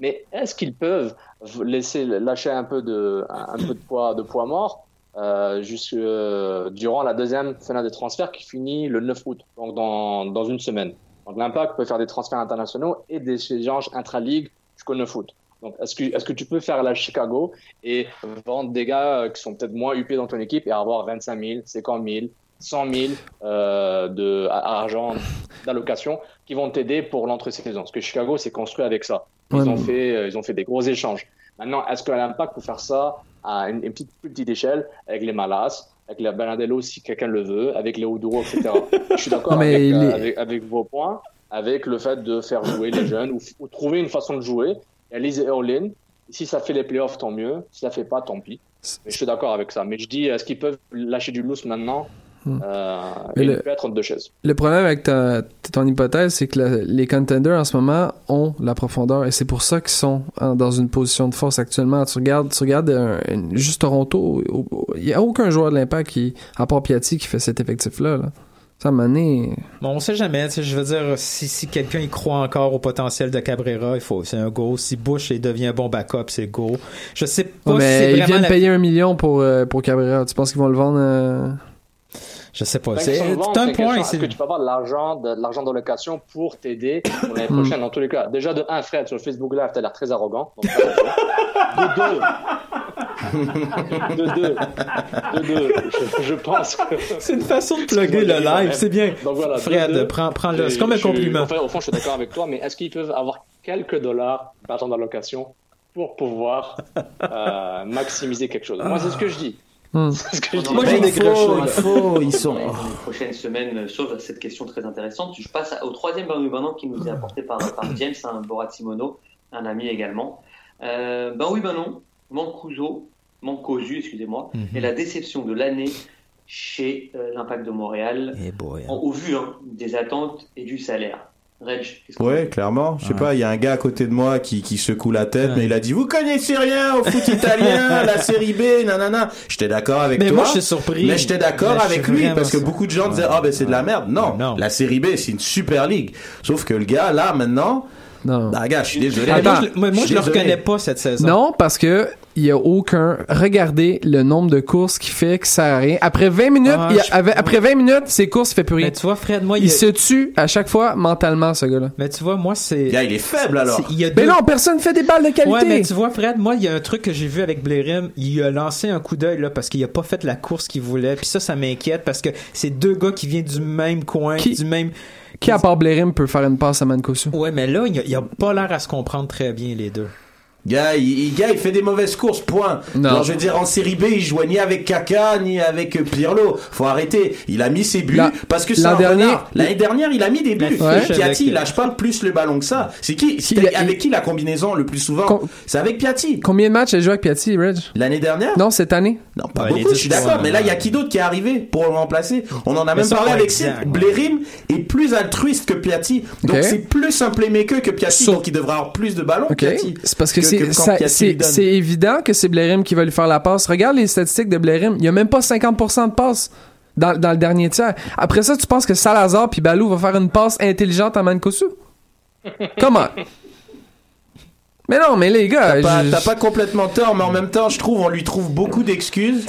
Mais est-ce qu'ils peuvent laisser lâcher un peu de, un, peu de poids, de poids mort euh, euh, durant la deuxième fenêtre de transfert qui finit le 9 août, donc dans, dans une semaine. Donc l'impact peut faire des transferts internationaux et des échanges intra-ligue jusqu'au 9 août. Donc est-ce que, est-ce que tu peux faire la Chicago et vendre des gars euh, qui sont peut-être moins huppés dans ton équipe et avoir 25 000, 50 000, 100 000 euh, de argent d'allocation qui vont t'aider pour l'entre-saison. Parce que Chicago s'est construit avec ça. Ils Ouais, ont fait, euh, ils ont fait des gros échanges. Maintenant, est-ce que l'impact peut faire ça à une, une petite, plus petite échelle avec les Malas, avec les Bernardello si quelqu'un le veut, avec les Oduro, etc. (laughs) Je suis d'accord avec, euh, les- avec, avec vos points, avec le fait de faire jouer les jeunes ou, ou trouver une façon de jouer. Et Alice all-in. Si ça fait les playoffs, tant mieux. Si ça fait pas, tant pis. Mais je suis d'accord avec ça. Mais je dis, est-ce qu'ils peuvent lâcher du loose maintenant? Hmm. euh, Mais et le- chaises. Problème avec ta, ton hypothèse, c'est que la- les contenders en ce moment ont la profondeur et c'est pour ça qu'ils sont en- dans une position de force actuellement. Tu regardes, tu regardes un- un- juste Toronto, il n'y a aucun joueur de l'impact qui, à part Piatti, qui fait cet effectif-là. là. Ça m'a né. Bon, on sait jamais. Je veux dire, si, si quelqu'un y croit encore au potentiel de Cabrera, il faut, c'est un go. Si Bush il devient un bon backup, c'est go. Je sais pas Ouais, si c'est mais ils viennent la- payer un million pour, euh, pour Cabrera. Tu penses qu'ils vont le vendre euh, Je sais pas. Une C'est de un point. Est-ce que tu peux avoir de l'argent, de, de l'argent d'allocation pour t'aider pour l'année Hmm. prochaine dans tous les cas Déjà de un, Fred, sur le Facebook Live, t'as l'air très arrogant. Donc, de deux, de deux, de deux, je, je pense que... C'est une façon de plugger le live, c'est bien. Donc voilà, Fred, de deux. prends, prends-le. Et C'est comme un compliment. Enfin, au fond, je suis d'accord avec toi, mais est-ce qu'ils peuvent avoir quelques dollars d'argent d'allocation pour pouvoir euh, maximiser quelque chose? Moi, c'est ce que je dis. Hmm. (laughs) C'est ce que je dis. Moi, j'ai des faut- il faut, ils sont- Dans les prochaines semaines, euh, sur cette question très intéressante, je passe au troisième Ben oui, ben non qui nous est apporté par, par James, un Borat Simono, un ami également. Euh, ben oui, ben non, Mancuso, Mancosu, excusez-moi, Mhm. est la déception de l'année chez euh, l'Impact de Montréal, Eh boy, en- au vu hein, des attentes et du salaire. Que Ouais, clairement. Je sais pas, il y a un gars à côté de moi qui, qui secoue la tête, mais il a dit Vous connaissez rien au foot italien, (laughs) la série B, nanana. J'étais d'accord avec Mais toi. moi, je suis surpris. Mais j'étais d'accord Mais avec lui parce que beaucoup de gens disaient Ah, ben c'est de la merde. Non, la série B, c'est une super ligue. Sauf que le gars, là, maintenant. Non. Bah, gars, je suis désolé. Moi, je, moi, je le reconnais pas cette saison. Non, parce que il y a aucun. Regardez le nombre de courses qu'il fait que ça à rien. Après 20 minutes, Ah, il y a- je- après 20 minutes, ses courses, il fait plus rien. Mais tu vois, Fred, moi, il il y a- se tue à chaque fois mentalement, ce gars-là. Mais tu vois, moi, c'est. Il est faible alors. il y a Mais non, personne fait des balles de qualité. Ouais, mais tu vois, Fred, moi, il y a un truc que j'ai vu avec Blairim. Il a lancé un coup d'œil, là, parce qu'il a pas fait la course qu'il voulait. Puis ça, ça m'inquiète parce que c'est deux gars qui viennent du même coin, Qui- du même. Qui, à part Blairim, peut faire une passe à Mancosu? Ouais, mais là, il a, il a pas l'air à se comprendre très bien, les deux. Gars, il, il- gars, il fait des mauvaises courses, point. Non. Genre, je veux dire, en série B, il jouait ni avec Kaka, ni avec euh, Pirlo. Faut arrêter. Il a mis ses buts La- parce que c'est un renard. L'année dernière, il a mis des buts. Ouais. Piatti, il lâche pas plus le ballon que ça. C'est qui, il- avec qui la combinaison le plus souvent? Com- C'est avec Piatti. Combien de matchs a joué avec Piatti, Reg? L'année dernière? Non, cette année? Non, pas Ouais, beaucoup, je suis d'accord. Mais là, il y a ouais. qui d'autre qui est arrivé pour le remplacer? On en a Mais même parlé avec Sid. Blairim est plus altruiste que Piatti. Donc, c'est plus un playmaker que Piatti. Sauf- Donc, il devrait avoir plus de ballons. Piatti. C'est parce que, que- c'est, évident que c'est Blairim qui va lui faire la passe. Regarde les statistiques de Blairim. Il y a même pas 50% de passes dans, dans le dernier tiers. Après ça, tu penses que Salazar puis Balou va faire une passe intelligente à Mancosu? Comment? Mais non, mais les gars, T'as pas, je- t'as pas complètement tort, mais en même temps, je trouve, on lui trouve beaucoup d'excuses.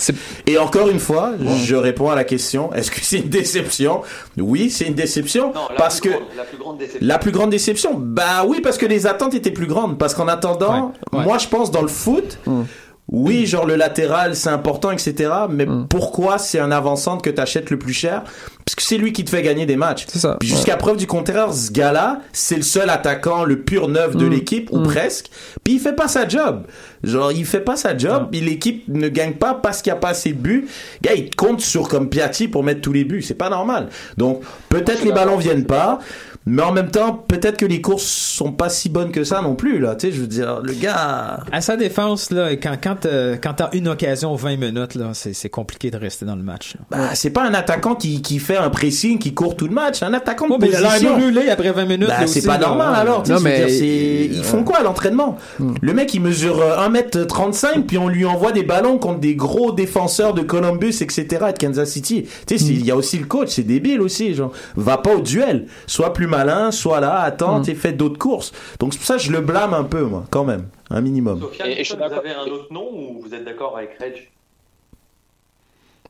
Et encore une fois, je réponds à la question est-ce que c'est une déception? Oui, c'est une déception Non, la parce plus que grande- la plus grande déception. la plus grande déception, bah oui, parce que les attentes étaient plus grandes. Parce qu'en attendant, Ouais, ouais. moi, je pense dans le foot. Hmm. Oui, genre le latéral, c'est important, etc. Mais Hmm. pourquoi c'est un avant-centre que t'achètes le plus cher? Parce que c'est lui qui te fait gagner des matchs. C'est ça. Puis jusqu'à preuve du contraire, ce gars-là, c'est le seul attaquant, le pur neuf de Mm. l'équipe, ou Mm. presque. Puis il fait pas sa job. Genre, il fait pas sa job, puis l'équipe ne gagne pas parce qu'il y a pas assez de buts. Gars, il compte sur comme Piatti pour mettre tous les buts. C'est pas normal. Donc, peut-être les ballons viennent pas, mais en même temps, peut-être que les courses sont pas si bonnes que ça non plus, là. Tu sais, je veux dire, le gars... À sa défense, là, quand, quand, euh, quand t'as une occasion aux 20 minutes, là, c'est, c'est compliqué de rester dans le match. là. Bah, c'est pas un attaquant qui, qui fait un pressing, qui court tout le match. Un attaquant de Ouais, mais il a position. brûlé après 20 minutes. Bah, c'est pas là. normal alors. Non, je veux mais- dire, ils font quoi à l'entraînement? Le mec il mesure euh, 1m35 puis on lui envoie des ballons contre des gros défenseurs de Columbus etc. et de Kansas City. Tu sais, c'est- il y a aussi le coach, c'est débile aussi. Genre, va pas au duel, sois plus malin, sois là, attends et fais d'autres courses. Donc c'est pour ça que je le blâme un peu moi, quand même, un minimum. Sofiane, Et- et je suis vous d'accord. avez un autre nom ou vous êtes d'accord avec Reg?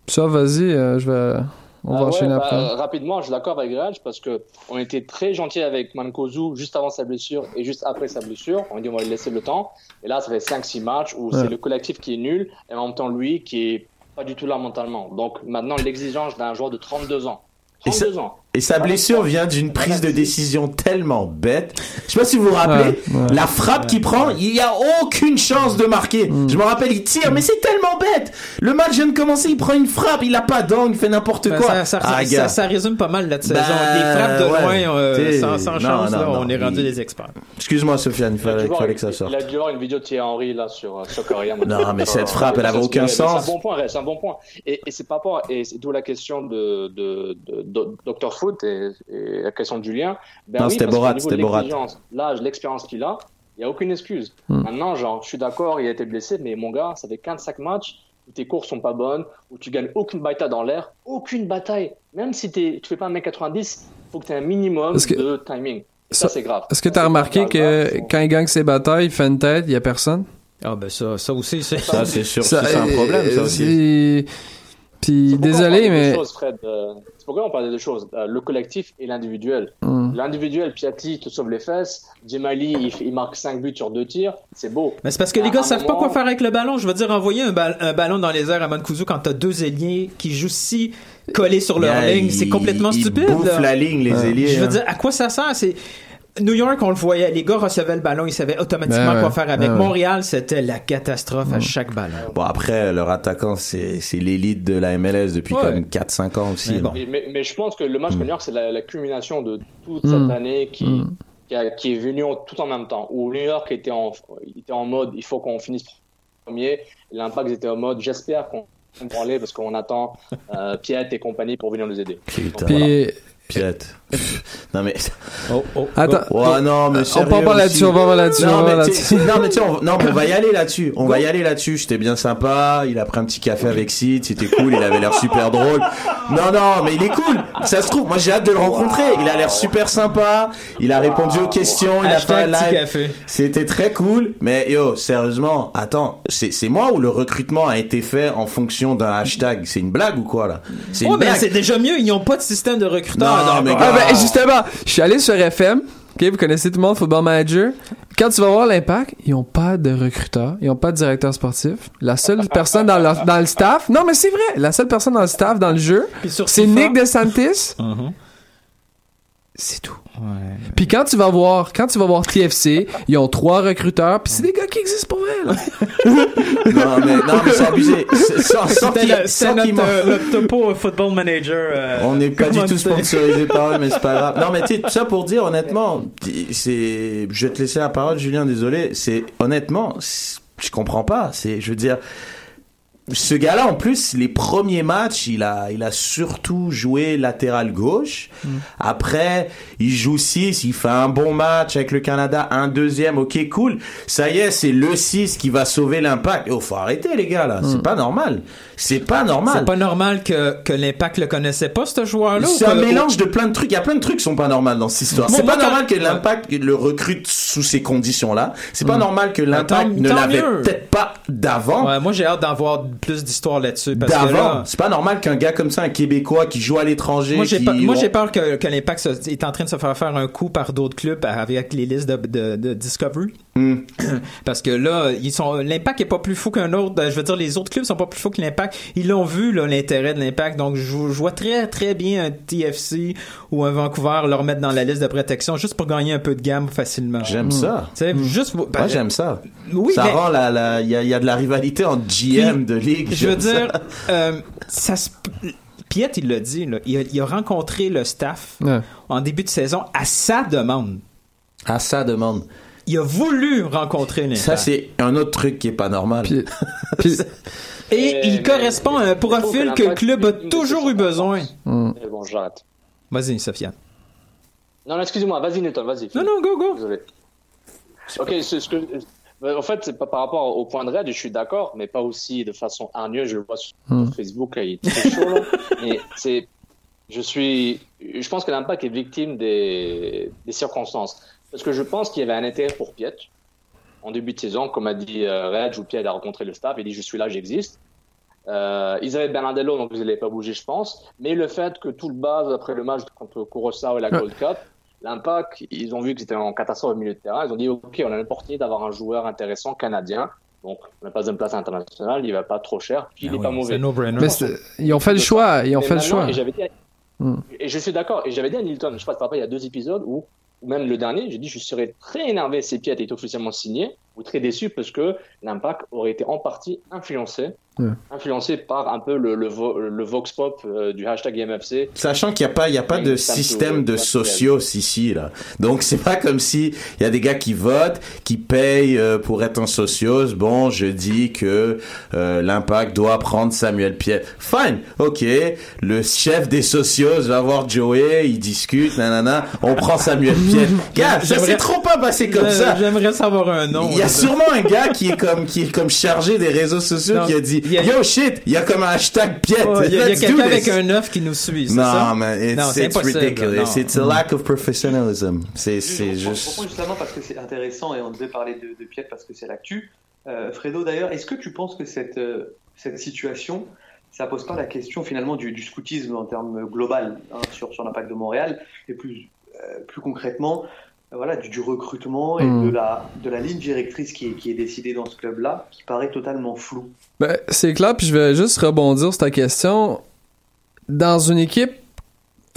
Ça, vas-y, euh, je vais. On Ah va ouais, enchaîner bah, après. euh, rapidement, je suis d'accord avec Raj parce que on était très gentil avec Mankozu juste avant sa blessure et juste après sa blessure. On dit on va lui laisser le temps. Et là, ça fait 5-6 matchs où Ouais. c'est le collectif qui est nul et en même temps lui qui est pas du tout là mentalement. Donc maintenant, l'exigence d'un joueur de 32 ans. Et ça- 32 ans. Et sa blessure vient d'une prise de décision tellement bête. Je sais pas si vous vous rappelez, Ouais, ouais. la frappe qu'il prend, il y a aucune chance de marquer. Mm. Je me rappelle, il tire, mais c'est tellement bête. Le match vient de commencer, il prend une frappe, il a pas d'angle, il fait n'importe Ben, quoi. ça, ça, ah, ça- résume pas mal la saison. Ben, Des frappes de ouais. loin, euh, sans, sans non, chance, non, là, non, on est rendu il- des experts. Excuse-moi, Sofiane, il fallait, que ça sorte. Il a dû voir une vidéo de Thierry Henry là sur, euh, sur Coréen. Non, mais cette frappe, elle avait aucun sens. C'est un bon point, c'est un bon point. Et, c'est pas rapport, et c'est d'où la question de, de Dr Foot et, et la question de Julien. Ben Non, oui, c'était Borat, niveau c'était de Borat. L'âge, l'expérience qu'il a, il n'y a aucune excuse. Hmm. Maintenant, genre, je suis d'accord, il a été blessé, mais mon gars, ça fait 4-5 matchs, où tes courses sont pas bonnes, où tu gagnes aucune bataille dans l'air, aucune bataille. Même si t'es, tu fais pas un mètre 90, faut que tu aies un minimum que- de timing. Et ça, c'est grave. Est-ce que t'as remarqué que quand il gagne ses batailles, il fait une tête, il y a personne? Ah, ben ça, ça aussi, c'est. Ça, c'est sûr, ça, c'est un problème, ça aussi. Puis désolé, mais. euh, c'est pourquoi on parlait de choses euh, le collectif et l'individuel. Hmm. L'individuel, Piatti te sauve les fesses. Jemali, il, il marque 5 buts sur 2 tirs. C'est beau. Mais c'est parce que les gars savent pas quoi faire avec le ballon. Je veux dire, envoyer un, bal- un ballon dans les airs à Mancuso quand t'as deux ailiers qui jouent si collés sur leur Yeah, ligne, c'est ils- complètement ils stupide. bouffent là. la ligne, les ailiers, Je veux hein. dire, à quoi ça sert? C'est. New York, on le voyait, les gars recevaient le ballon, ils savaient automatiquement Ben ouais, quoi faire avec. ben ouais. Montréal, c'était la catastrophe à chaque ballon. Bon, après, leur attaquant, c'est c'est l'élite de la MLS depuis Ouais. comme 4-5 ans aussi. Mais, mais- mais je pense que le match contre New York, c'est la, la culmination de toute Mm. cette année qui, Mm. qui, a- qui est venue en- tout en même temps. Où New York était en, était en mode il faut qu'on finisse premier. L'Impact était en mode j'espère qu'on va branler parce qu'on attend euh, Piet et compagnie pour venir nous aider. Putain. Donc, voilà. Piette. (laughs) non mais. Attends. Ouais, non, mais On part pas là-dessus, on part pas là-dessus, on Non, va mais non, on, non, mais on va y aller là-dessus. On va y aller là-dessus. C'était bien sympa. Il a pris un petit café avec Sid. C'était cool. Il avait l'air super drôle. Non, non, mais il est cool. Ça se trouve. Moi, j'ai hâte de le rencontrer. Il a l'air super sympa. Il a répondu aux questions. Il a fait un live. C'était très cool. Mais yo, sérieusement, attends. C'est, c'est moi ou le recrutement a été fait en fonction d'un hashtag? C'est une blague ou quoi, là? C'est Oh, mais c'est déjà mieux, ils n'ont pas de système de recruteur. Non, Donc, mais Ah, ben, justement, je suis allé sur FM. Ok, vous connaissez tout le monde, Football Manager. Quand tu vas voir l'impact, ils ont pas de recruteur, ils ont pas de directeur sportif. La seule (laughs) personne dans, leur- dans le staff, non mais c'est vrai, la seule personne dans le staff dans le jeu, c'est. Nick DeSantis. (laughs) Mhm. C'est tout. Puis quand tu vas voir, quand tu vas voir TFC, ils ont trois recruteurs, puis c'est des gars qui existent pour vrai. Là. (laughs) non, mais, non, mais c'est abusé. Sans, sans le- sans notre, euh, notre topo euh, football manager. euh, On n'est pas du tout sponsorisé par eux, mais c'est pas grave. Non, mais tu sais, tout ça pour dire, honnêtement, c'est, je vais te laisser la parole, Julien, désolé. C'est, honnêtement, je comprends pas. C'est, je veux dire, ce gars-là, en plus, les premiers matchs, il a, il a surtout joué latéral gauche. Après, il joue 6, il fait un bon match avec le Canada, un deuxième, ok, cool. Ça y est, c'est le 6 qui va sauver l'impact. Oh, faut arrêter, les gars, là. C'est pas normal. C'est pas normal. C'est pas normal que, que l'impact le connaissait pas, ce joueur-là. C'est un que- mélange de plein de trucs. Il y a plein de trucs qui sont pas normaux dans cette histoire. C'est pas normal que l'impact le recrute sous ces conditions-là. C'est pas Hmm. normal que l'impact ne l'avait peut-être pas d'avant. Ouais, moi, j'ai hâte d'en voir plus d'histoires là-dessus. D'avant. là- C'est pas normal qu'un gars comme ça, un Québécois qui joue à l'étranger. Moi, j'ai qui- peur, que, que l'impact est en train de se faire faire un coup par d'autres clubs avec les listes de, de, de Discovery. Hmm. (clears throat) Parce que là, ils sont, l'impact est pas plus fou qu'un autre. Je veux dire, les autres clubs sont pas plus fous que l'impact. Ils l'ont vu, là, l'intérêt de l'impact. Donc, je, je vois très, très bien un TFC ou un Vancouver leur mettre dans la liste de protection juste pour gagner un peu de gamme facilement. J'aime ça. Tu sais, juste, Moi, j'aime ça. Oui, ça mais- rend la, la, il y a, il y a de la rivalité entre GM de ligue. Je veux ça. dire, euh, ça se... Piet, il l'a dit, là, il, a, il a rencontré le staff Ouais. en début de saison à sa demande. À sa demande. Il a voulu rencontrer l'impact. Ça, c'est un autre truc qui est pas normal. (laughs) Et il correspond à un profil que le club a toujours eu besoin. Hmm. Mais bon, j'arrête. Vas-y, Sofiane. Non, excusez-moi, vas-y, Newton, vas-y. Non, non, go, go. Désolé. Ok, ce, ce que, euh, en fait, c'est pas par rapport au point de raid, je suis d'accord, mais pas aussi de façon hargneuse. Je le vois sur Hmm. Facebook, il est très chaud, là. (laughs) Mais c'est, je suis, je pense que l'impact est victime des, des circonstances. Parce que je pense qu'il y avait un intérêt pour Piet. En début de saison, comme a dit euh, Reg, où Piet a rencontré le staff, il dit Je suis là, j'existe. Euh, ils avaient Bernardello, donc ils n'allaient pas bouger, je pense. Mais le fait que tout le base, après le match contre Curaçao et la Gold Cup, l'impact, ils ont vu que c'était en catastrophe au milieu de terrain. Ils ont dit Ok, on a l'opportunité d'avoir un joueur intéressant canadien. Donc, on n'a pas une place internationale, il va pas trop cher, puis il Ah est pas mauvais. c'est no-brainer. Mais ils ont fait le choix, ils ont fait le choix. Et, à- Hmm. et je suis d'accord. Et j'avais dit à Nilton, je sais pas si il y a deux épisodes où, ou même le dernier, j'ai dit je serais très énervé si Piet est officiellement signé, ou très déçu parce que l'impact aurait été en partie influencé, Ouais. influencé par un peu le, le, vo- le vox pop euh, du hashtag MFC. Sachant qu'il n'y a pas, il y a pas de système de socios ici, là. Donc, c'est pas comme si il y a des gars qui votent, qui payent euh, pour être un socios. Bon, je dis que euh, l'impact doit prendre Samuel Piet. Fine. OK. Le chef des socios va voir Joey, il discute, nanana. On prend Samuel Piet. (laughs) Gars, ça J'aimerais- s'est trop pas passé comme ça. J'aimerais savoir un nom. Il y a sûrement un gars qui est comme qui est comme chargé des réseaux sociaux Non, qui a dit a- yo shit, il y a comme un hashtag piète. Il y a, a quelqu'un avec un œuf qui nous suit, Non, ça? man, it's, Non, c'est it's impossible, ridiculous. non. It's a lack of professionalism. C'est c'est Juste, justement parce que c'est intéressant et on devait parler de, de Piet parce que c'est l'actu. Euh, Fredo d'ailleurs, est-ce que tu penses que cette, euh, cette situation, ça pose pas la question finalement du, du scoutisme en termes global hein, sur, sur l'impact de Montréal et plus, euh, plus concrètement euh, voilà, du, du recrutement et Mm. de, la, de la ligne directrice qui est, qui est décidée dans ce club-là, qui paraît totalement floue. Ben, c'est clair, puis je vais juste rebondir sur ta question. Dans une équipe,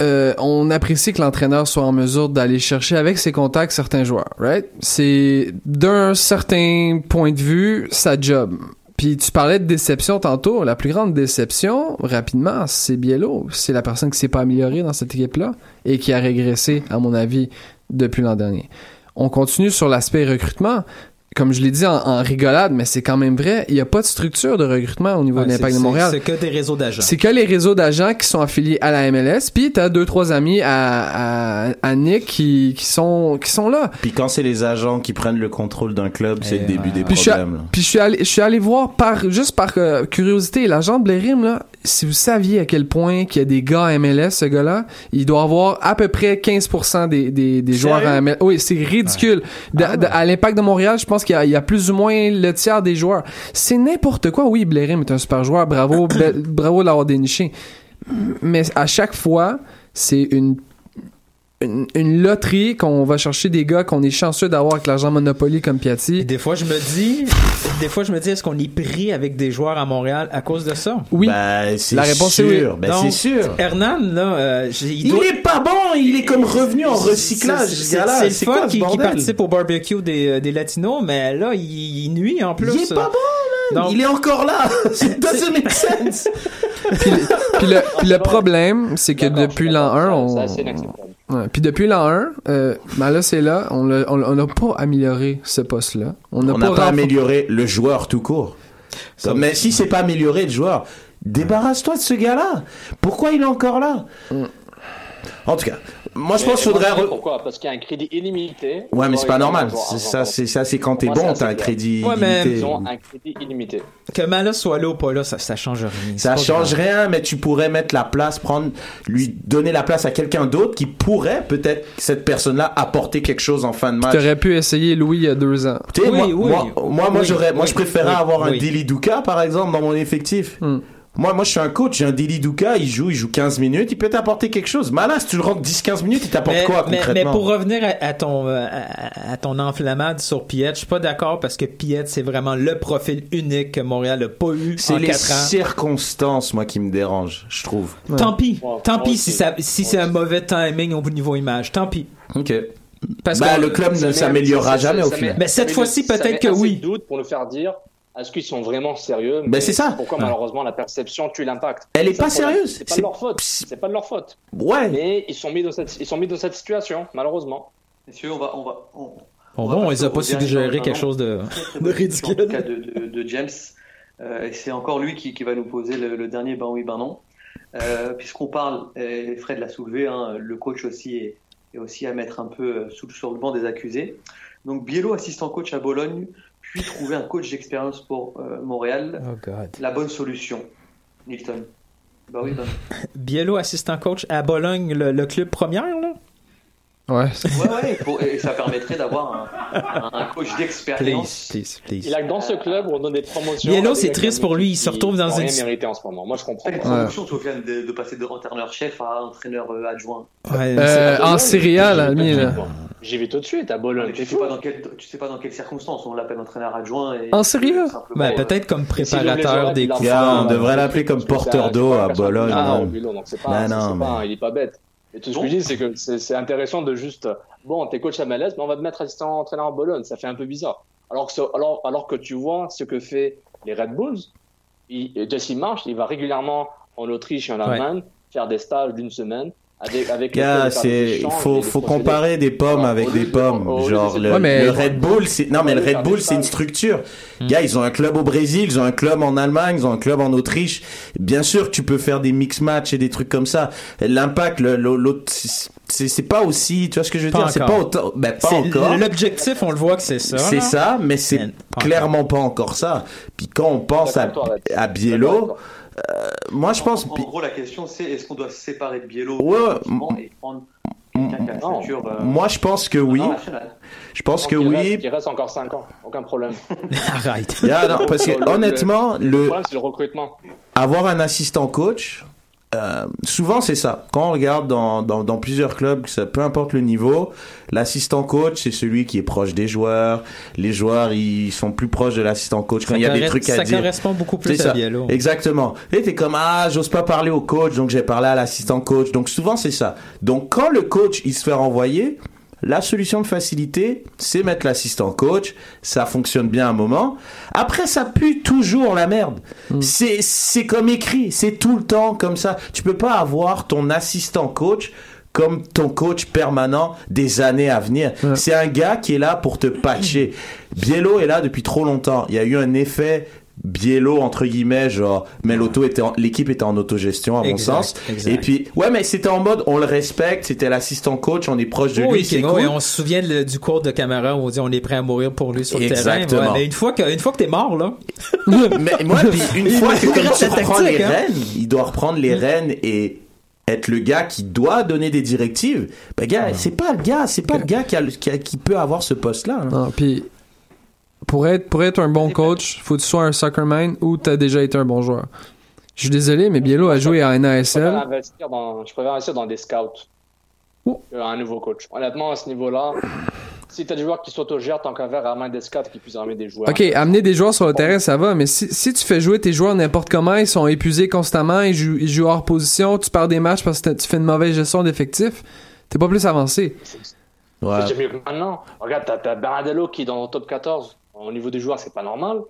euh, on apprécie que l'entraîneur soit en mesure d'aller chercher avec ses contacts certains joueurs, right? C'est d'un certain point de vue sa job. Puis tu parlais de déception tantôt. La plus grande déception, rapidement, c'est Biello. C'est la personne qui s'est pas améliorée dans cette équipe-là et qui a régressé, à mon avis, depuis l'an dernier. On continue sur l'aspect recrutement. Comme je l'ai dit en, en rigolade, mais c'est quand même vrai, il n'y a pas de structure de recrutement au niveau Ouais, de l'impact de Montréal. C'est que des réseaux d'agents. C'est que les réseaux d'agents qui sont affiliés à la MLS, puis t'as deux trois amis à, à, à Nick qui, qui sont qui sont là. Puis quand c'est les agents qui prennent le contrôle d'un club, c'est le début des Puis je suis, problèmes. puis je suis allé je suis allé voir par juste par euh, curiosité l'agent de Blairim là, si vous saviez à quel point qu'il y a des gars à MLS ce gars-là, il doit avoir à peu près 15% des des, des joueurs à MLS. Oui, c'est ridicule. De- à l'impact de Montréal, je pense qu'il y y a plus ou moins le tiers des joueurs. C'est n'importe quoi. Oui, Blairim est un super joueur, bravo (coughs) bravo de l'avoir déniché. Mais à chaque fois, c'est une une, une loterie qu'on va chercher des gars qu'on est chanceux d'avoir avec l'argent Monopoly comme Piatti. Des fois, je me dis, des fois, je me dis, est-ce qu'on est pris avec des joueurs à Montréal à cause de ça? Oui. Ben, c'est La réponse est oui. sûr. Ben, Donc, c'est sûr. Hernan, là, euh, Il doit- est pas bon, il est comme revenu en recyclage, C'est- ce C'est gars-là. c'est C'est le quoi fun ce qui, participe au barbecue des, euh, des Latinos, mais là, il, il nuit en plus. Il est pas bon, man. Donc- Il est encore là. (laughs) It doesn't make (laughs) sense. puis, le, puis le- puis le problème, c'est que D'accord, depuis l'an d'accord, 1, ça, on... Ouais, puis depuis l'an 1, euh, ben là c'est là, on l'a- on on n'a pas amélioré ce poste-là. On n'a pas renfor- amélioré le joueur tout court. Mais si c'est pas amélioré le joueur, débarrasse-toi de ce gars-là. Pourquoi il est encore là? En tout cas, moi je pense qu'il faudrait. Pourquoi Parce qu'il y a un crédit illimité. Ouais, mais c'est pas normal. C'est ça, c'est ça, c'est quand t'es bon, t'as un crédit Ouais, mais- illimité. Ils ont un crédit illimité. Que Malas soit là ou pas là, ça, ça change rien. Ça change grave. rien, mais tu pourrais mettre la place, prendre, lui donner la place à quelqu'un d'autre qui pourrait peut-être cette personne-là apporter quelque chose en fin de match. T'aurais pu essayerLouis il y a deux ans. Tu sais, Oui, moi, oui, moi, moi, moi, oui, j'aurais, moi, oui, je préférais oui, avoir un. Dili Duka, par exemple, dans mon effectif. Hmm. Moi, moi, je suis un coach, j'ai un Dili Duka, il joue, il joue 15 minutes, il peut t'apporter quelque chose. Malas, tu le rentres 10-15 minutes, il t'apporte quoi, mais, concrètement? mais pour revenir à, à ton euh, à, à ton enflammade sur Piet, je suis pas d'accord parce que Piet c'est vraiment le profil unique que Montréal n'a pas eu C'est en les 4 ans. circonstances, moi, qui me dérangent, je trouve. Tant pis, tant pis aussi. si ça si c'est un mauvais timing au niveau image, tant pis. Ok. Parce Bah, que le club ne s'améliorera jamais, au final. Mais cette fois-ci, le- ça peut-être met que oui. de doute pour nous faire dire est-ce qu'ils sont vraiment sérieux Ben, c'est ça. Pourquoi Ouais. malheureusement la perception tue l'impact? Elle est C'est pas sérieuse. C'est pas de leur faute. C'est pas de leur faute. Ouais. Mais ils sont mis dans cette ils sont mis dans cette situation malheureusement. Messieurs, on va, on va, on, Bon, on va bon, on passer les a au pas suggéré entraînement. quelque chose de, de ridicule. En tout cas, de, de, de James. Euh, et c'est encore lui qui, qui va nous poser le, le dernier ben oui, ben non. Euh, Puisqu'on parle, et Fred l'a soulevé, hein, le coach aussi est, est aussi à mettre un peu euh, sous, sur le banc des accusés. Donc Biello, assistant coach à Bologne, puis trouver un coach d'expérience pour euh, Montréal. Oh God. La bonne solution, Nilton. Bah oui, ben. (laughs) Biello, assistant coach à Bologne, le, le club première? Ouais. Ouais, ouais, (laughs) pour- et ça permettrait d'avoir un, coach d'expérience. please, please. Il a que dans ce club on donne des promotions. Des c'est triste pour lui, il se retrouve dans une- rien mérité en ce moment. Moi je comprends. Une pas. promotion, Sofiane, de, de passer de entraîneur-chef à entraîneur euh, adjoint. Ouais, Euh, en Serie A. J'y vais tout de suite à Bologne. tu c'est sais fou. pas dans quelles, tu sais pas dans quelles circonstances on l'appelle entraîneur adjoint. Et, En simplement, Ben, euh, peut-être comme préparateur des coups. on devrait l'appeler comme porteur d'eau à Bologne, Ah non, non, mais- il est pas bête. Et tout ce que je dis, c'est que c'est intéressant de juste, bon, t'es coach à MLS, mais on va te mettre assistant entraîneur à Bologne. Ça fait un peu bizarre. Alors que, ça- alors, alors que tu vois ce que fait les Red Bulls, il, Jesse Marsh, il va régulièrement en Autriche et en Allemagne faire des stages d'une semaine Avec, avec des c'est faut faut comparer des pommes avec des pommes. au lieu de Genre faire le, Ouais, mais- le Red Bull, c'est non mais le Red Bull c'est une structure. Gars, ils ont un club au Brésil, ils ont un club en Allemagne, ils ont un club en Autriche. Bien sûr, tu peux faire des mix match et des trucs comme ça. L'impact, l'autre, c'est c'est pas aussi, tu vois ce que je veux Pas dire, c'est pas autant, ben pas encore. L'objectif, on le voit que c'est ça. C'est ça, mais c'est clairement pas encore ça. Puis quand on pense à, à Biello. Euh, moi je pense. En, en gros, la question c'est est-ce qu'on doit se séparer de Biello Ouais, et prendre quelqu'un qui a la Non. stature euh, Moi je pense que oui. Je pense que il oui. Reste, il reste encore 5 ans, aucun problème. (laughs) Arrête. Yeah, non, parce que (laughs) Le- le- honnêtement, Le le problème, c'est le recrutement. avoir un assistant coach, euh, souvent c'est ça. Quand on regarde dans, dans, dans plusieurs clubs, ça, peu importe le niveau, l'assistant coach c'est celui qui est proche des joueurs. Les joueurs ils sont plus proches de l'assistant coach quand Ça il y a des trucs à ça dire. correspond beaucoup plus C'est à ça. Exactement. Et t'es comme ah j'ose pas parler au coach donc j'ai parlé à l'assistant coach. Donc souvent c'est ça. Donc quand le coach il se fait renvoyer, la solution de facilité c'est mettre l'assistant coach. Ça fonctionne bien un moment. Après ça pue toujours la merde. C'est c'est comme écrit. C'est tout le temps comme ça. Tu peux pas avoir ton assistant coach comme ton coach permanent des années à venir. C'est un gars qui est là pour te patcher. (clears throat) Biello est là depuis trop longtemps. Il y a eu un effet Biello entre guillemets genre mais l'auto était en- l'équipe était en autogestion à mon Exact, sens exact. et puis ouais mais c'était en mode on le respecte c'était l'assistant coach on est proche de lui Oui, c'est cool et on se souvient du cours de caméra où on dit on est prêt à mourir pour lui sur le terrain. Ouais, mais une fois que, une fois que t'es mort, là. (laughs) mais moi puis une fois que tu reprends les hein. rênes il doit reprendre les rênes et être le gars qui doit donner des directives ben gars c'est pas le gars c'est pas le gars qui, a le- qui, a- qui peut avoir ce poste là Non, puis pour être, pour être un bon coach, faut que tu sois un soccerman ou t'as déjà été un bon joueur. Je suis désolé, mais Biello a joué à Je préfère, NASL. investir dans, je préfère investir dans des scouts Oh. qu'un nouveau coach. Honnêtement, à ce niveau-là, si t'as des joueurs qui s'autogèrent, tant qu'à faire, ramène des scouts qui puissent amener des joueurs. Ok, amener des joueurs sur le terrain, ça va, mais si, si tu fais jouer tes joueurs n'importe comment, ils sont épuisés constamment, ils jouent, ils jouent hors position, tu perds des matchs parce que tu fais une mauvaise gestion d'effectifs, t'es pas plus avancé. ouais. C'est déjà mieux que maintenant. Regarde, t'as, t'as Bernardello qui est dans le top 14. Au niveau des joueurs, c'est pas normal.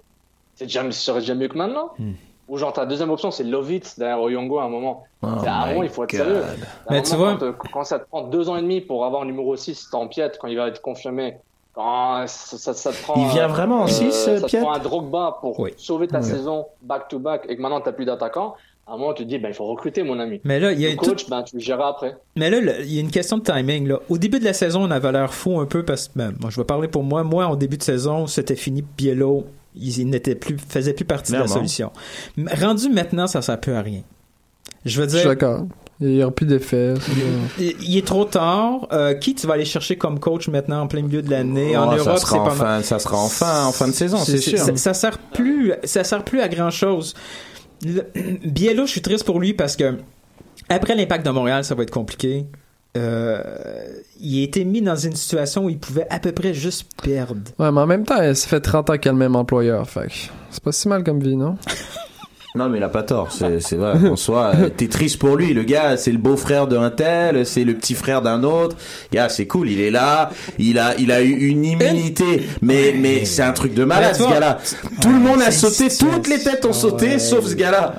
C'est déjà, ce serait déjà mieux que maintenant. Hmm. Ou genre, ta deuxième option, c'est Lovitz derrière Oyongo à un moment. Oh moment, il faut être God. sérieux. Mais tu vois- Quand, quand ça te prend deux ans et demi pour avoir un numéro 6, t'empiètes quand il va être confirmé. Quand ça, ça, ça te prend. Il vient vraiment en euh, six, Ça te prend un Drogba pour Oui. sauver ta saison back-to-back et que maintenant t'as plus d'attaquant. À un moment, tu te dis, ben, il faut recruter, mon ami. Mais là, il y a Le tout- coach, ben, tu le géreras après. Mais là, il y a une question de timing. Là. Au début de la saison, on avait l'air fou un peu parce que, ben, moi, je vais parler pour moi. Moi, au début de saison, c'était fini. Biello, il, il n'était plus, faisait plus partie de la solution. Rendu maintenant, ça sert plus à rien. Je veux Je suis dire, d'accord. Il y aura plus d'effets. il il est trop tard. Euh, qui tu vas aller chercher comme coach maintenant en plein milieu de l'année en Oh, Europe ça C'est sera pas en mal. fin, ça sera en fin, en fin de saison, c'est sûr. Ça, ça sert plus, ça sert plus à grand chose. (clears throat) Biello, je suis triste pour lui parce que après l'impact de Montréal, ça va être compliqué. Euh, il a été mis dans une situation où il pouvait à peu près juste perdre. Ouais, mais en même temps, ça fait 30 ans qu'il a le même employeur, fait c'est pas si mal comme vie, non? (laughs) Non, mais il a pas tort. C'est, c'est vrai. En soi, euh, t'es triste pour lui. Le gars, c'est le beau-frère d'un tel, c'est le petit frère d'un autre. Gars, c'est cool. Il est là. Il a, il a eu une immunité. Mais, mais c'est un truc de malade, ce gars-là. Tout le monde a sauté. Toutes les têtes ont sauté, sauf ce gars-là.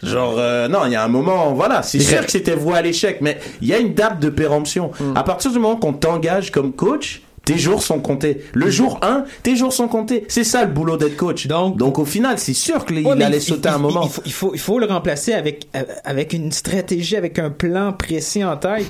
Genre, euh, non, il y a un moment, voilà. C'est sûr que c'était voué à l'échec, mais il y a une date de péremption. À partir du moment qu'on t'engage comme coach, tes jours sont comptés. Le jour 1, tes jours sont comptés. C'est ça le boulot d'être coach. Donc- Donc au final, c'est sûr qu'il Ouais, allait il- sauter il- un moment. Il faut, il, faut, il faut le remplacer avec, euh, avec une stratégie, avec un plan précis en tête.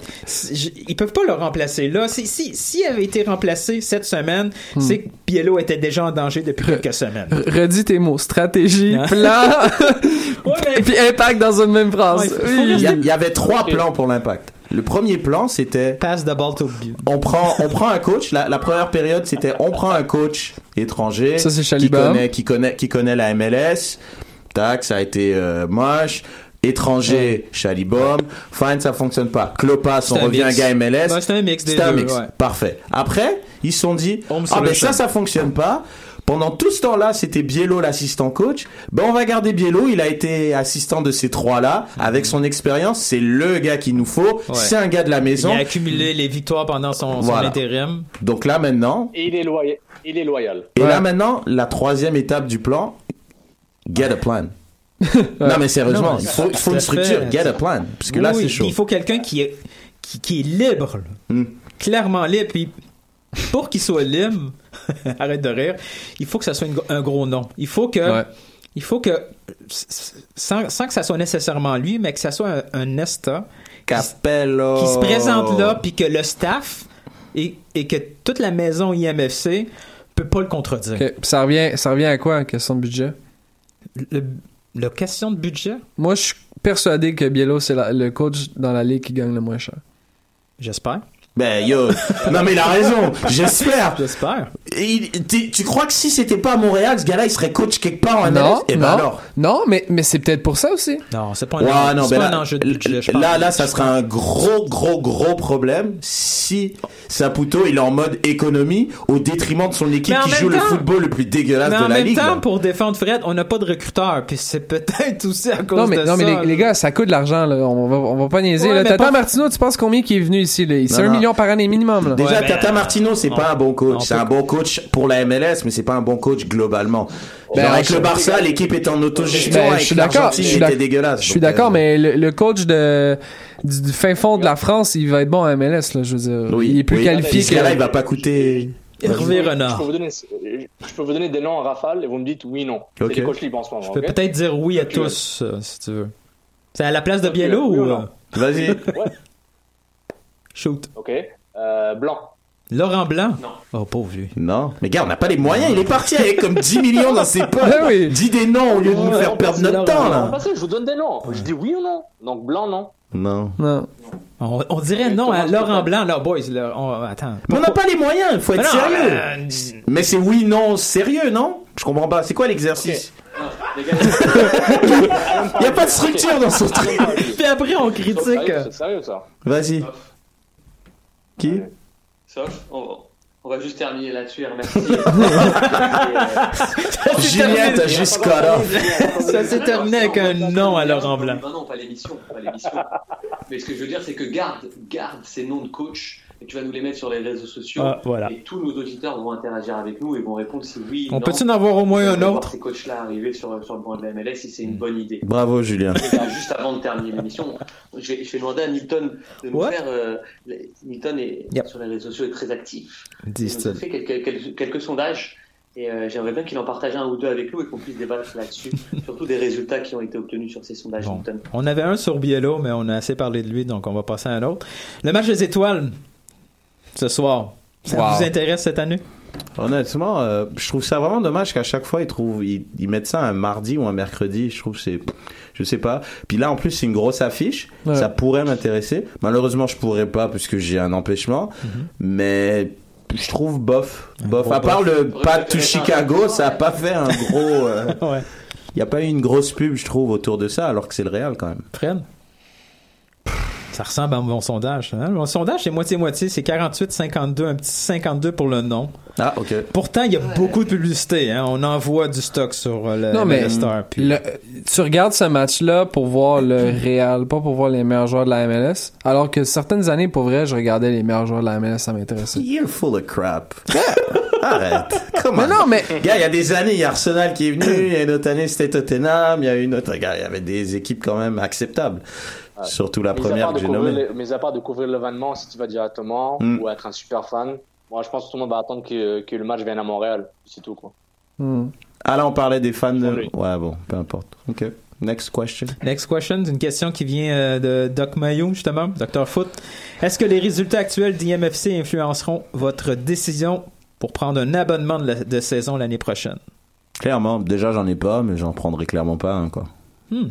Ils peuvent pas le remplacer là. Si, si, s'il avait été remplacé cette semaine, Hmm. c'est que Biello était déjà en danger depuis quelques semaines. Redis tes mots. Stratégie, Hein? plan, (laughs) Ouais, mais- (laughs) puis impact dans une même phrase. Ouais, il faut- Oui. faut Il y, a- rester- il y avait trois plans pour l'impact. Le premier plan, c'était Pass the ball to on prend on prend un coach. La, la première période, c'était on prend un coach étranger Ça, c'est qui connaît qui connaît qui connaît la MLS. Tac, ça a été euh, moche. Étranger, Chalibom. Fine, ça fonctionne pas. Clopas, on un revient un mix. gars MLS. Ouais, c'est un mix des C'était un deux, mix. ouais. Parfait. Après, ils se sont dit, Home ah ben ça, ça fonctionne pas. Pendant tout ce temps-là, c'était Biello l'assistant coach. Ben on va garder Biello. Il a été assistant de ces trois-là. Avec son expérience, c'est le gars qu'il nous faut. Ouais. C'est un gars de la Il maison. a accumulé les victoires pendant son, son Voilà. intérim. Donc là maintenant, Et il est loyal. Il est loyal. et Ouais. là maintenant, la troisième étape du plan, get a plan. (laughs) Non mais sérieusement, Non, mais il faut, il une structure, fait. get a plan. Parce que là c'est oui, chaud. Il faut quelqu'un qui, est- qui, qui est libre. Hmm. clairement libre. Puis pour qu'il soit libre, (laughs) arrête de rire, il faut que ça soit une- un gros nom. Il faut que, Ouais. il faut que, sans, sans que ça soit nécessairement lui, mais que ça soit un, un Nesta Capello. qui se présente là, puis que le staff et, et que toute la maison IMFC peut pas le contredire. Ça revient, ça revient à quoi, question de budget? Le, la question de budget, Moi, je suis persuadé que Biello, c'est la- le coach dans la ligue qui gagne le moins cher. j'espère. Ben yo, non mais il a raison, j'espère. J'espère. Tu, crois que si c'était pas à Montréal, ce gars-là, il serait coach quelque part en MLS non, Et ben non, alors non, mais, mais c'est peut-être pour ça aussi. Non, c'est pas un, Ouais, enjeu- non, ben pas là, un enjeu de budget, je là, là, ça sera un gros, gros, gros problème si Saputo il est en mode économie au détriment de son équipe Mais en qui même joue le temps- football le plus dégueulasse Mais de en la même ligue. temps, là. pour défendre Fred, on n'a pas de recruteur, puis c'est peut-être aussi à cause Non, mais, de non, mais ça. les, les gars, ça coûte de l'argent, là. On va, on va pas niaiser, Ouais, là. mais Tata pas- Martino, tu penses combien qui est venu ici, là? C'est Non, un non. Million par année minimum, là. Déjà, Ouais, Tata Martino, c'est pas un bon on coach. C'est un bon coach pour la MLS, mais c'est pas un bon coach globalement. Ben, Genre, avec le Barça, l'équipe est en autogestion. Ben, je suis d'accord, je suis dégueulasse. Je suis d'accord, mais le, le coach de, du, du fin fond de la France, il va être bon à MLS, là, je veux dire. Oui, il est plus oui. qualifié Ce gars-là, il que... va pas coûter. Hervé Je Renard. peux, vous donner, je peux vous donner des noms en rafale et vous me dites oui, non. Ok. C'est les coachs libres en ce moment. Je peux peut-être dire oui à tous, euh, si tu veux. C'est à la place de Biello ou... euh, Vas-y. Ouais. Shoot. Ok. Euh, blanc. Laurent Blanc? Non. Oh, pauvre lui. Non. Mais gars, on n'a pas les moyens. Il est parti avec comme 10 (laughs) millions dans ses poches. Ah oui. Dis des noms au lieu de nous faire perdre notre là, temps, là. je vous donne des noms. Je dis oui ou non. Donc blanc, non. Non. Non. On, on dirait non à Laurent Blanc, là, boys. Là, on- attends. Mais on n'a pas les moyens. Il faut être Mais non, sérieux. euh, Mais c'est oui, non, sérieux, non? Je comprends pas. C'est quoi l'exercice? (laughs) Il y a pas de structure dans son (laughs) truc. Puis après, on critique. c'est sérieux ça. Vas-y. Qui Sof, on va, on va juste terminer là-dessus (laughs) et remercier. Julien, t'as juste cut off. Ça s'est terminé avec un nom à Laurent Blanc. Non, non, pas l'émission, pas l'émission. Mais ce que je veux dire, c'est que garde, garde ces noms de coach et tu vas nous les mettre sur les réseaux sociaux. Ah, voilà. Et tous nos auditeurs vont interagir avec nous et vont répondre si oui. On non. peut-tu en avoir au moins On un va voir autre? ces coachs-là arriver sur, sur le banc de la MLS si c'est une bonne idée. Bravo, Julien. Les gars, juste avant de terminer l'émission, je vais, je vais demander à Nilton de nous Ouais. faire. euh, Nilton est Yep. sur les réseaux sociaux est très actif. Il a fait quelques, quelques, quelques sondages et euh, j'aimerais bien qu'il en partage un ou deux avec nous et qu'on puisse débattre là-dessus, (laughs) surtout des résultats qui ont été obtenus sur ces sondages. Bon. On avait un sur Biello, mais on a assez parlé de lui, donc on va passer à un autre. Le match des étoiles, ce soir. Ça Wow. vous intéresse cette année? Honnêtement, euh, je trouve ça vraiment dommage qu'à chaque fois ils trouvent ils, ils mettent ça un mardi ou un mercredi. Je trouve que c'est je sais pas. Puis là en plus c'est une grosse affiche. Ouais. Ça pourrait m'intéresser. Malheureusement je pourrais pas puisque j'ai un empêchement. Mais je trouve bof, bof. À part le. Path to Chicago, ça a pas fait un gros. euh, (laughs) Ouais. Il y a pas eu une grosse pub, je trouve, autour de ça, alors que c'est le Real quand même. Fred? Ça ressemble à mon sondage. hein? Mon sondage, c'est moitié-moitié. C'est 48-52, un petit 52 pour le nom. Ah ok. Pourtant, il y a beaucoup de publicité. Hein? On envoie du stock sur euh, le, Non, mais Star. Puis... Le- tu regardes ce match-là pour voir le Real, pas pour voir les meilleurs joueurs de la MLS. Alors que certaines années, pour vrai, je regardais les meilleurs joueurs de la MLS, ça m'intéressait. You're full of crap. (laughs) Arrête. Comment Mais non, mais Gars, il y a des années, il y a Arsenal qui est venu, il y a une autre année, c'était Tottenham, il y a une autre, gars, il y avait des équipes quand même acceptables. Surtout la première que j'ai nommée. Mis à part de couvrir l'événement, si tu vas directement Mm. ou être un super fan, moi je pense que tout le monde va attendre que, que le match vienne à Montréal. C'est tout quoi. Hmm. Ah là, on parlait des fans de... Ouais, bon, peu importe. Ok. Next question. Next question, une question qui vient euh, de Doc Mayo, justement, Dr. Foot. Est-ce que les résultats actuels d'IMFC influenceront votre décision pour prendre un abonnement de, la- de saison l'année prochaine? Clairement, déjà j'en ai pas, mais j'en prendrai clairement pas un, quoi. Hmm.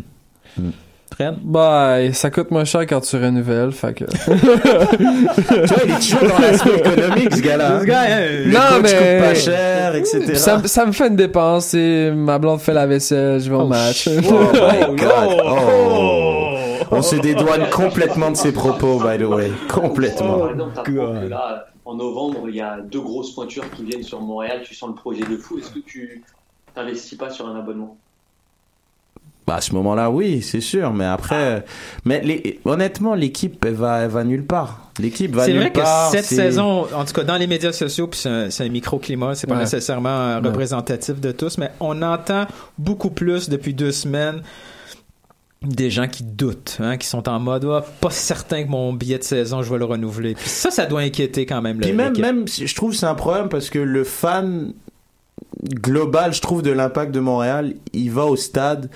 Hmm. Fred? bah, ça coûte moins cher quand tu renouvelles, fait que. (laughs) tu vois, il est toujours dans l'aspect économique, ce gars-là. Ce gars, hein, Non, coach mais- coûte pas cher, etc. ça, ça me fait une dépense, et ma blonde fait la vaisselle, je vais au Oh, match. Oh my (laughs) god. Oh. Oh. On se dédouane complètement de ses propos, by the way. Complètement. God. que là, en novembre, il y a deux grosses pointures qui viennent sur Montréal. Tu sens le projet de fou. Est-ce que tu t'investis pas sur un abonnement? Bah, à ce moment-là, oui, c'est sûr. Mais après, mais les, honnêtement, l'équipe, elle va, elle va nulle part. L'équipe va C'est nulle vrai que part. cette c'est- saison, en tout cas dans les médias sociaux, puis c'est un, c'est un microclimat, c'est pas Ouais. nécessairement euh, Ouais. représentatif de tous, mais on entend beaucoup plus depuis deux semaines des gens qui doutent, hein, qui sont en mode Ah, pas certain que mon billet de saison je vais le renouveler. Puis ça, ça doit inquiéter quand même. Puis le- même, l'équipe. même, si- je trouve que c'est un problème parce que le fan global, je trouve, de l'impact de Montréal, il va au stade.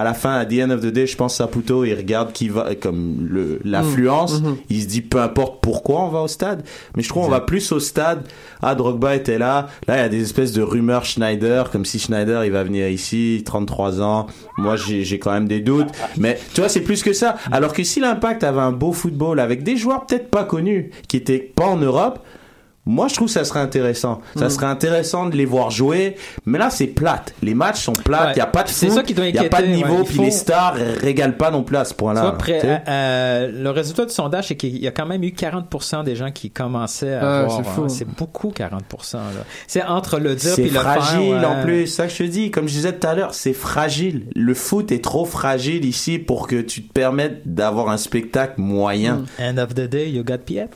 À la fin, à the end of the day, je pense Saputo, il regarde qui va, comme le, l'affluence, Mhm. il se dit peu importe pourquoi on va au stade, mais je trouve on va plus au stade. Ah, Drogba était là. Là, il y a des espèces de rumeurs Schneider, comme si Schneider, il va venir ici, 33 ans. Moi, j'ai, j'ai quand même des doutes. Mais, tu vois, c'est plus que ça. Alors que si l'impact avait un beau football avec des joueurs peut-être pas connus, qui étaient pas en Europe, moi, je trouve que ça serait intéressant. Ça Mhm. serait intéressant de les voir jouer. Mais là, c'est plate. Les matchs sont plates. Il Ouais. n'y a pas de C'est foot. ça qui doit Il n'y a pas de niveau. ouais. Puis faut- les stars régalent pas non plus à ce point-là. euh, le résultat du sondage, c'est qu'il y a quand même eu 40% des gens qui commençaient à Ah, voir. c'est hein. C'est beaucoup, 40%. là. C'est entre le dire C'est puis le faire. fragile ouais. en plus, ça que je te dis. Comme je disais tout à l'heure, c'est fragile. Le foot est trop fragile ici pour que tu te permettes d'avoir un spectacle moyen. End of the day, you got Piet?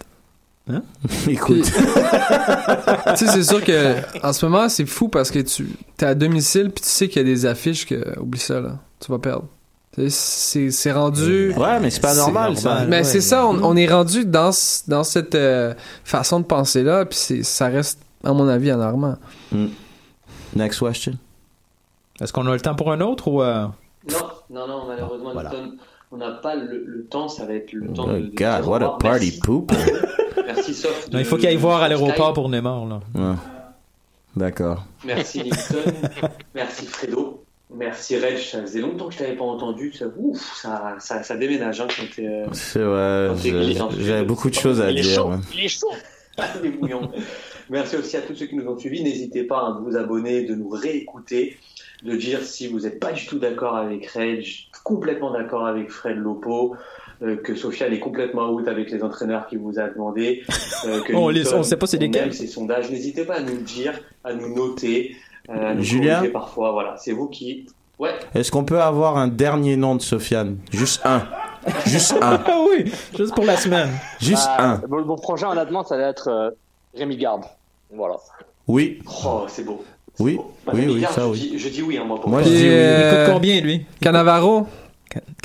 Hein? (laughs) Écoute. (laughs) tu sais, c'est sûr que en ce moment, c'est fou parce que tu es à domicile puis tu sais qu'il y a des affiches que oublie ça là, tu vas perdre. Tu sais, C'est c'est rendu. Ouais, mais c'est pas normal, ça. Mais Ouais. c'est ça, on, on est rendu dans dans cette euh, façon de penser là puis c'est- ça reste à mon avis anormal. Hmm. Next question. Est-ce qu'on a le temps pour un autre ou. euh, Non, non, non, malheureusement, Newton, on n'a pas le, le temps, ça va être le temps Oh de, de God, what a party Merci. poop. (laughs) Merci, Sof. Non, il de- faut qu'il aille voir à de l'aéroport pour Neymar. Là. Ouais. D'accord. Merci Newton, (laughs) merci Fredo, merci Reg, ça faisait longtemps que je t'avais pas entendu, ça, ouf, ça, ça, ça déménage hein, quand t'es... euh, C'est vrai, j'avais beaucoup de choses à Il est dire. chaud, ouais. Il est chaud (laughs) Il est bouillant. Merci aussi à tous ceux qui nous ont suivis. N'hésitez pas à vous abonner, de nous réécouter, de dire si vous n'êtes pas du tout d'accord avec Reg, complètement d'accord avec Fred Lopo, euh, que Sofiane est complètement out avec les entraîneurs qu'il vous a demandé. euh, que (laughs) On on sait pas c'est on lesquels. ces sondages. N'hésitez pas à nous le dire, à nous noter, euh, à nous Julien parfois. Voilà, c'est vous qui. Ouais. Est-ce qu'on peut avoir un dernier nom de Sofiane? Juste un. Juste un. (laughs) Ah oui, juste pour la semaine. Juste Bah, un. Mon, mon prochain, honnêtement, ça va être euh, Rémi Garde. Voilà. Oui. Oh, c'est beau. Oui. Bah, Oui, oui, ça je oui. dis- je dis oui, hein, moi. Pour Moi, je dis oui. Euh, Il coûte combien, lui? Cannavaro?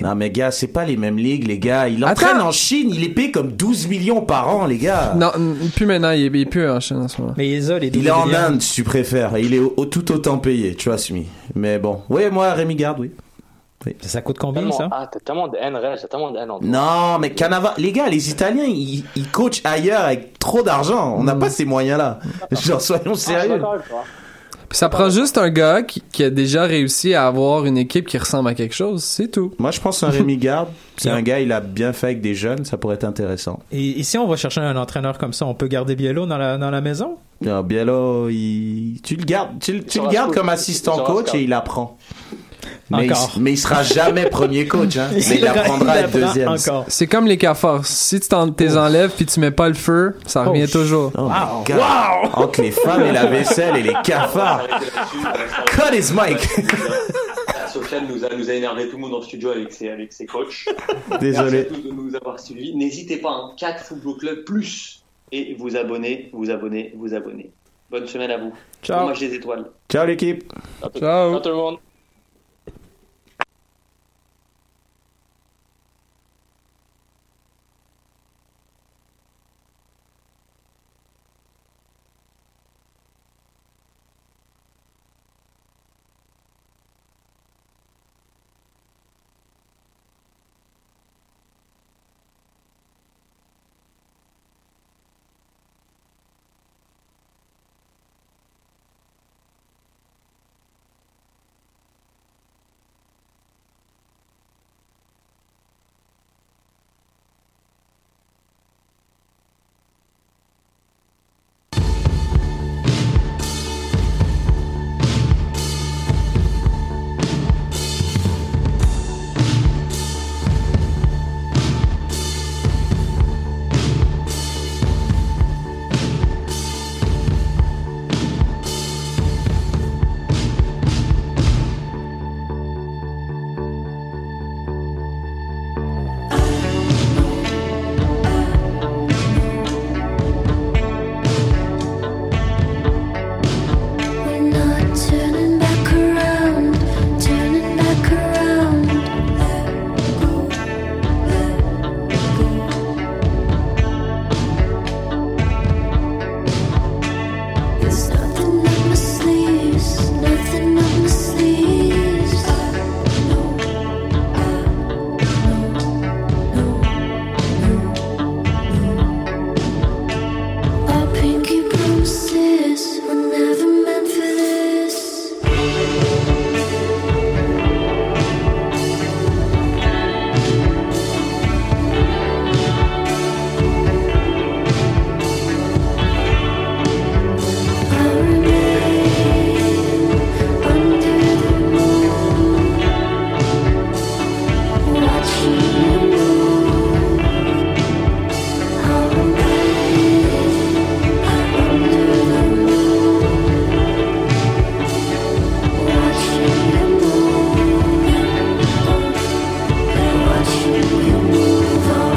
Non, mais gars, c'est pas les mêmes ligues, les gars. Il entraîne en Chine, il est payé comme 12 millions par an, les gars. Non, n- plus maintenant, il est, il est plus en Chine en ce moment. Mais il a les Il est en Inde, si tu préfères. Il est au, au- tout autant payé, trust me. Mais bon. Oui, moi, Rémi Garde, oui. Ça coûte combien, Tellement- ça? Ah, t'as tellement de haine, t'as tellement de haine en. Non, mais Canava, les gars, les Italiens, ils, ils coachent ailleurs avec trop d'argent. On n'a pas ces moyens-là. Genre, soyons Ah, sérieux. toi. Puis ça prend juste un gars qui, qui a déjà réussi à avoir une équipe qui ressemble à quelque chose, c'est tout. Moi, je pense un Rémi Garde. (laughs) C'est un gars, il a bien fait avec des jeunes, ça pourrait être intéressant. Et ici, on va chercher un entraîneur comme ça. On peut garder Biello dans la, dans la maison? Non, Biello, il... tu le gardes, tu, le- tu le sera gardes comme assistant coach et il apprend. Mais il, mais il sera jamais premier coach, hein. (laughs) Mais il apprendra à être deuxième. Encore. C'est comme les cafards. Si tu t'en t'es enlèves puis tu mets pas le feu, ça revient Oh, toujours. Oh my God. Entre les femmes et la vaisselle et les cafards. Cut his mic. (laughs) Sofiane nous a, nous a énervé tout le monde le studio avec ses, avec ses coachs. (laughs) Désolé. Merci à tous de nous avoir suivis. N'hésitez pas, hein, 4 Football Club plus et vous abonner, vous abonner, vous abonner. Bonne semaine à vous. Ciao. Bon match des étoiles. Ciao l'équipe. Ciao. tout le monde.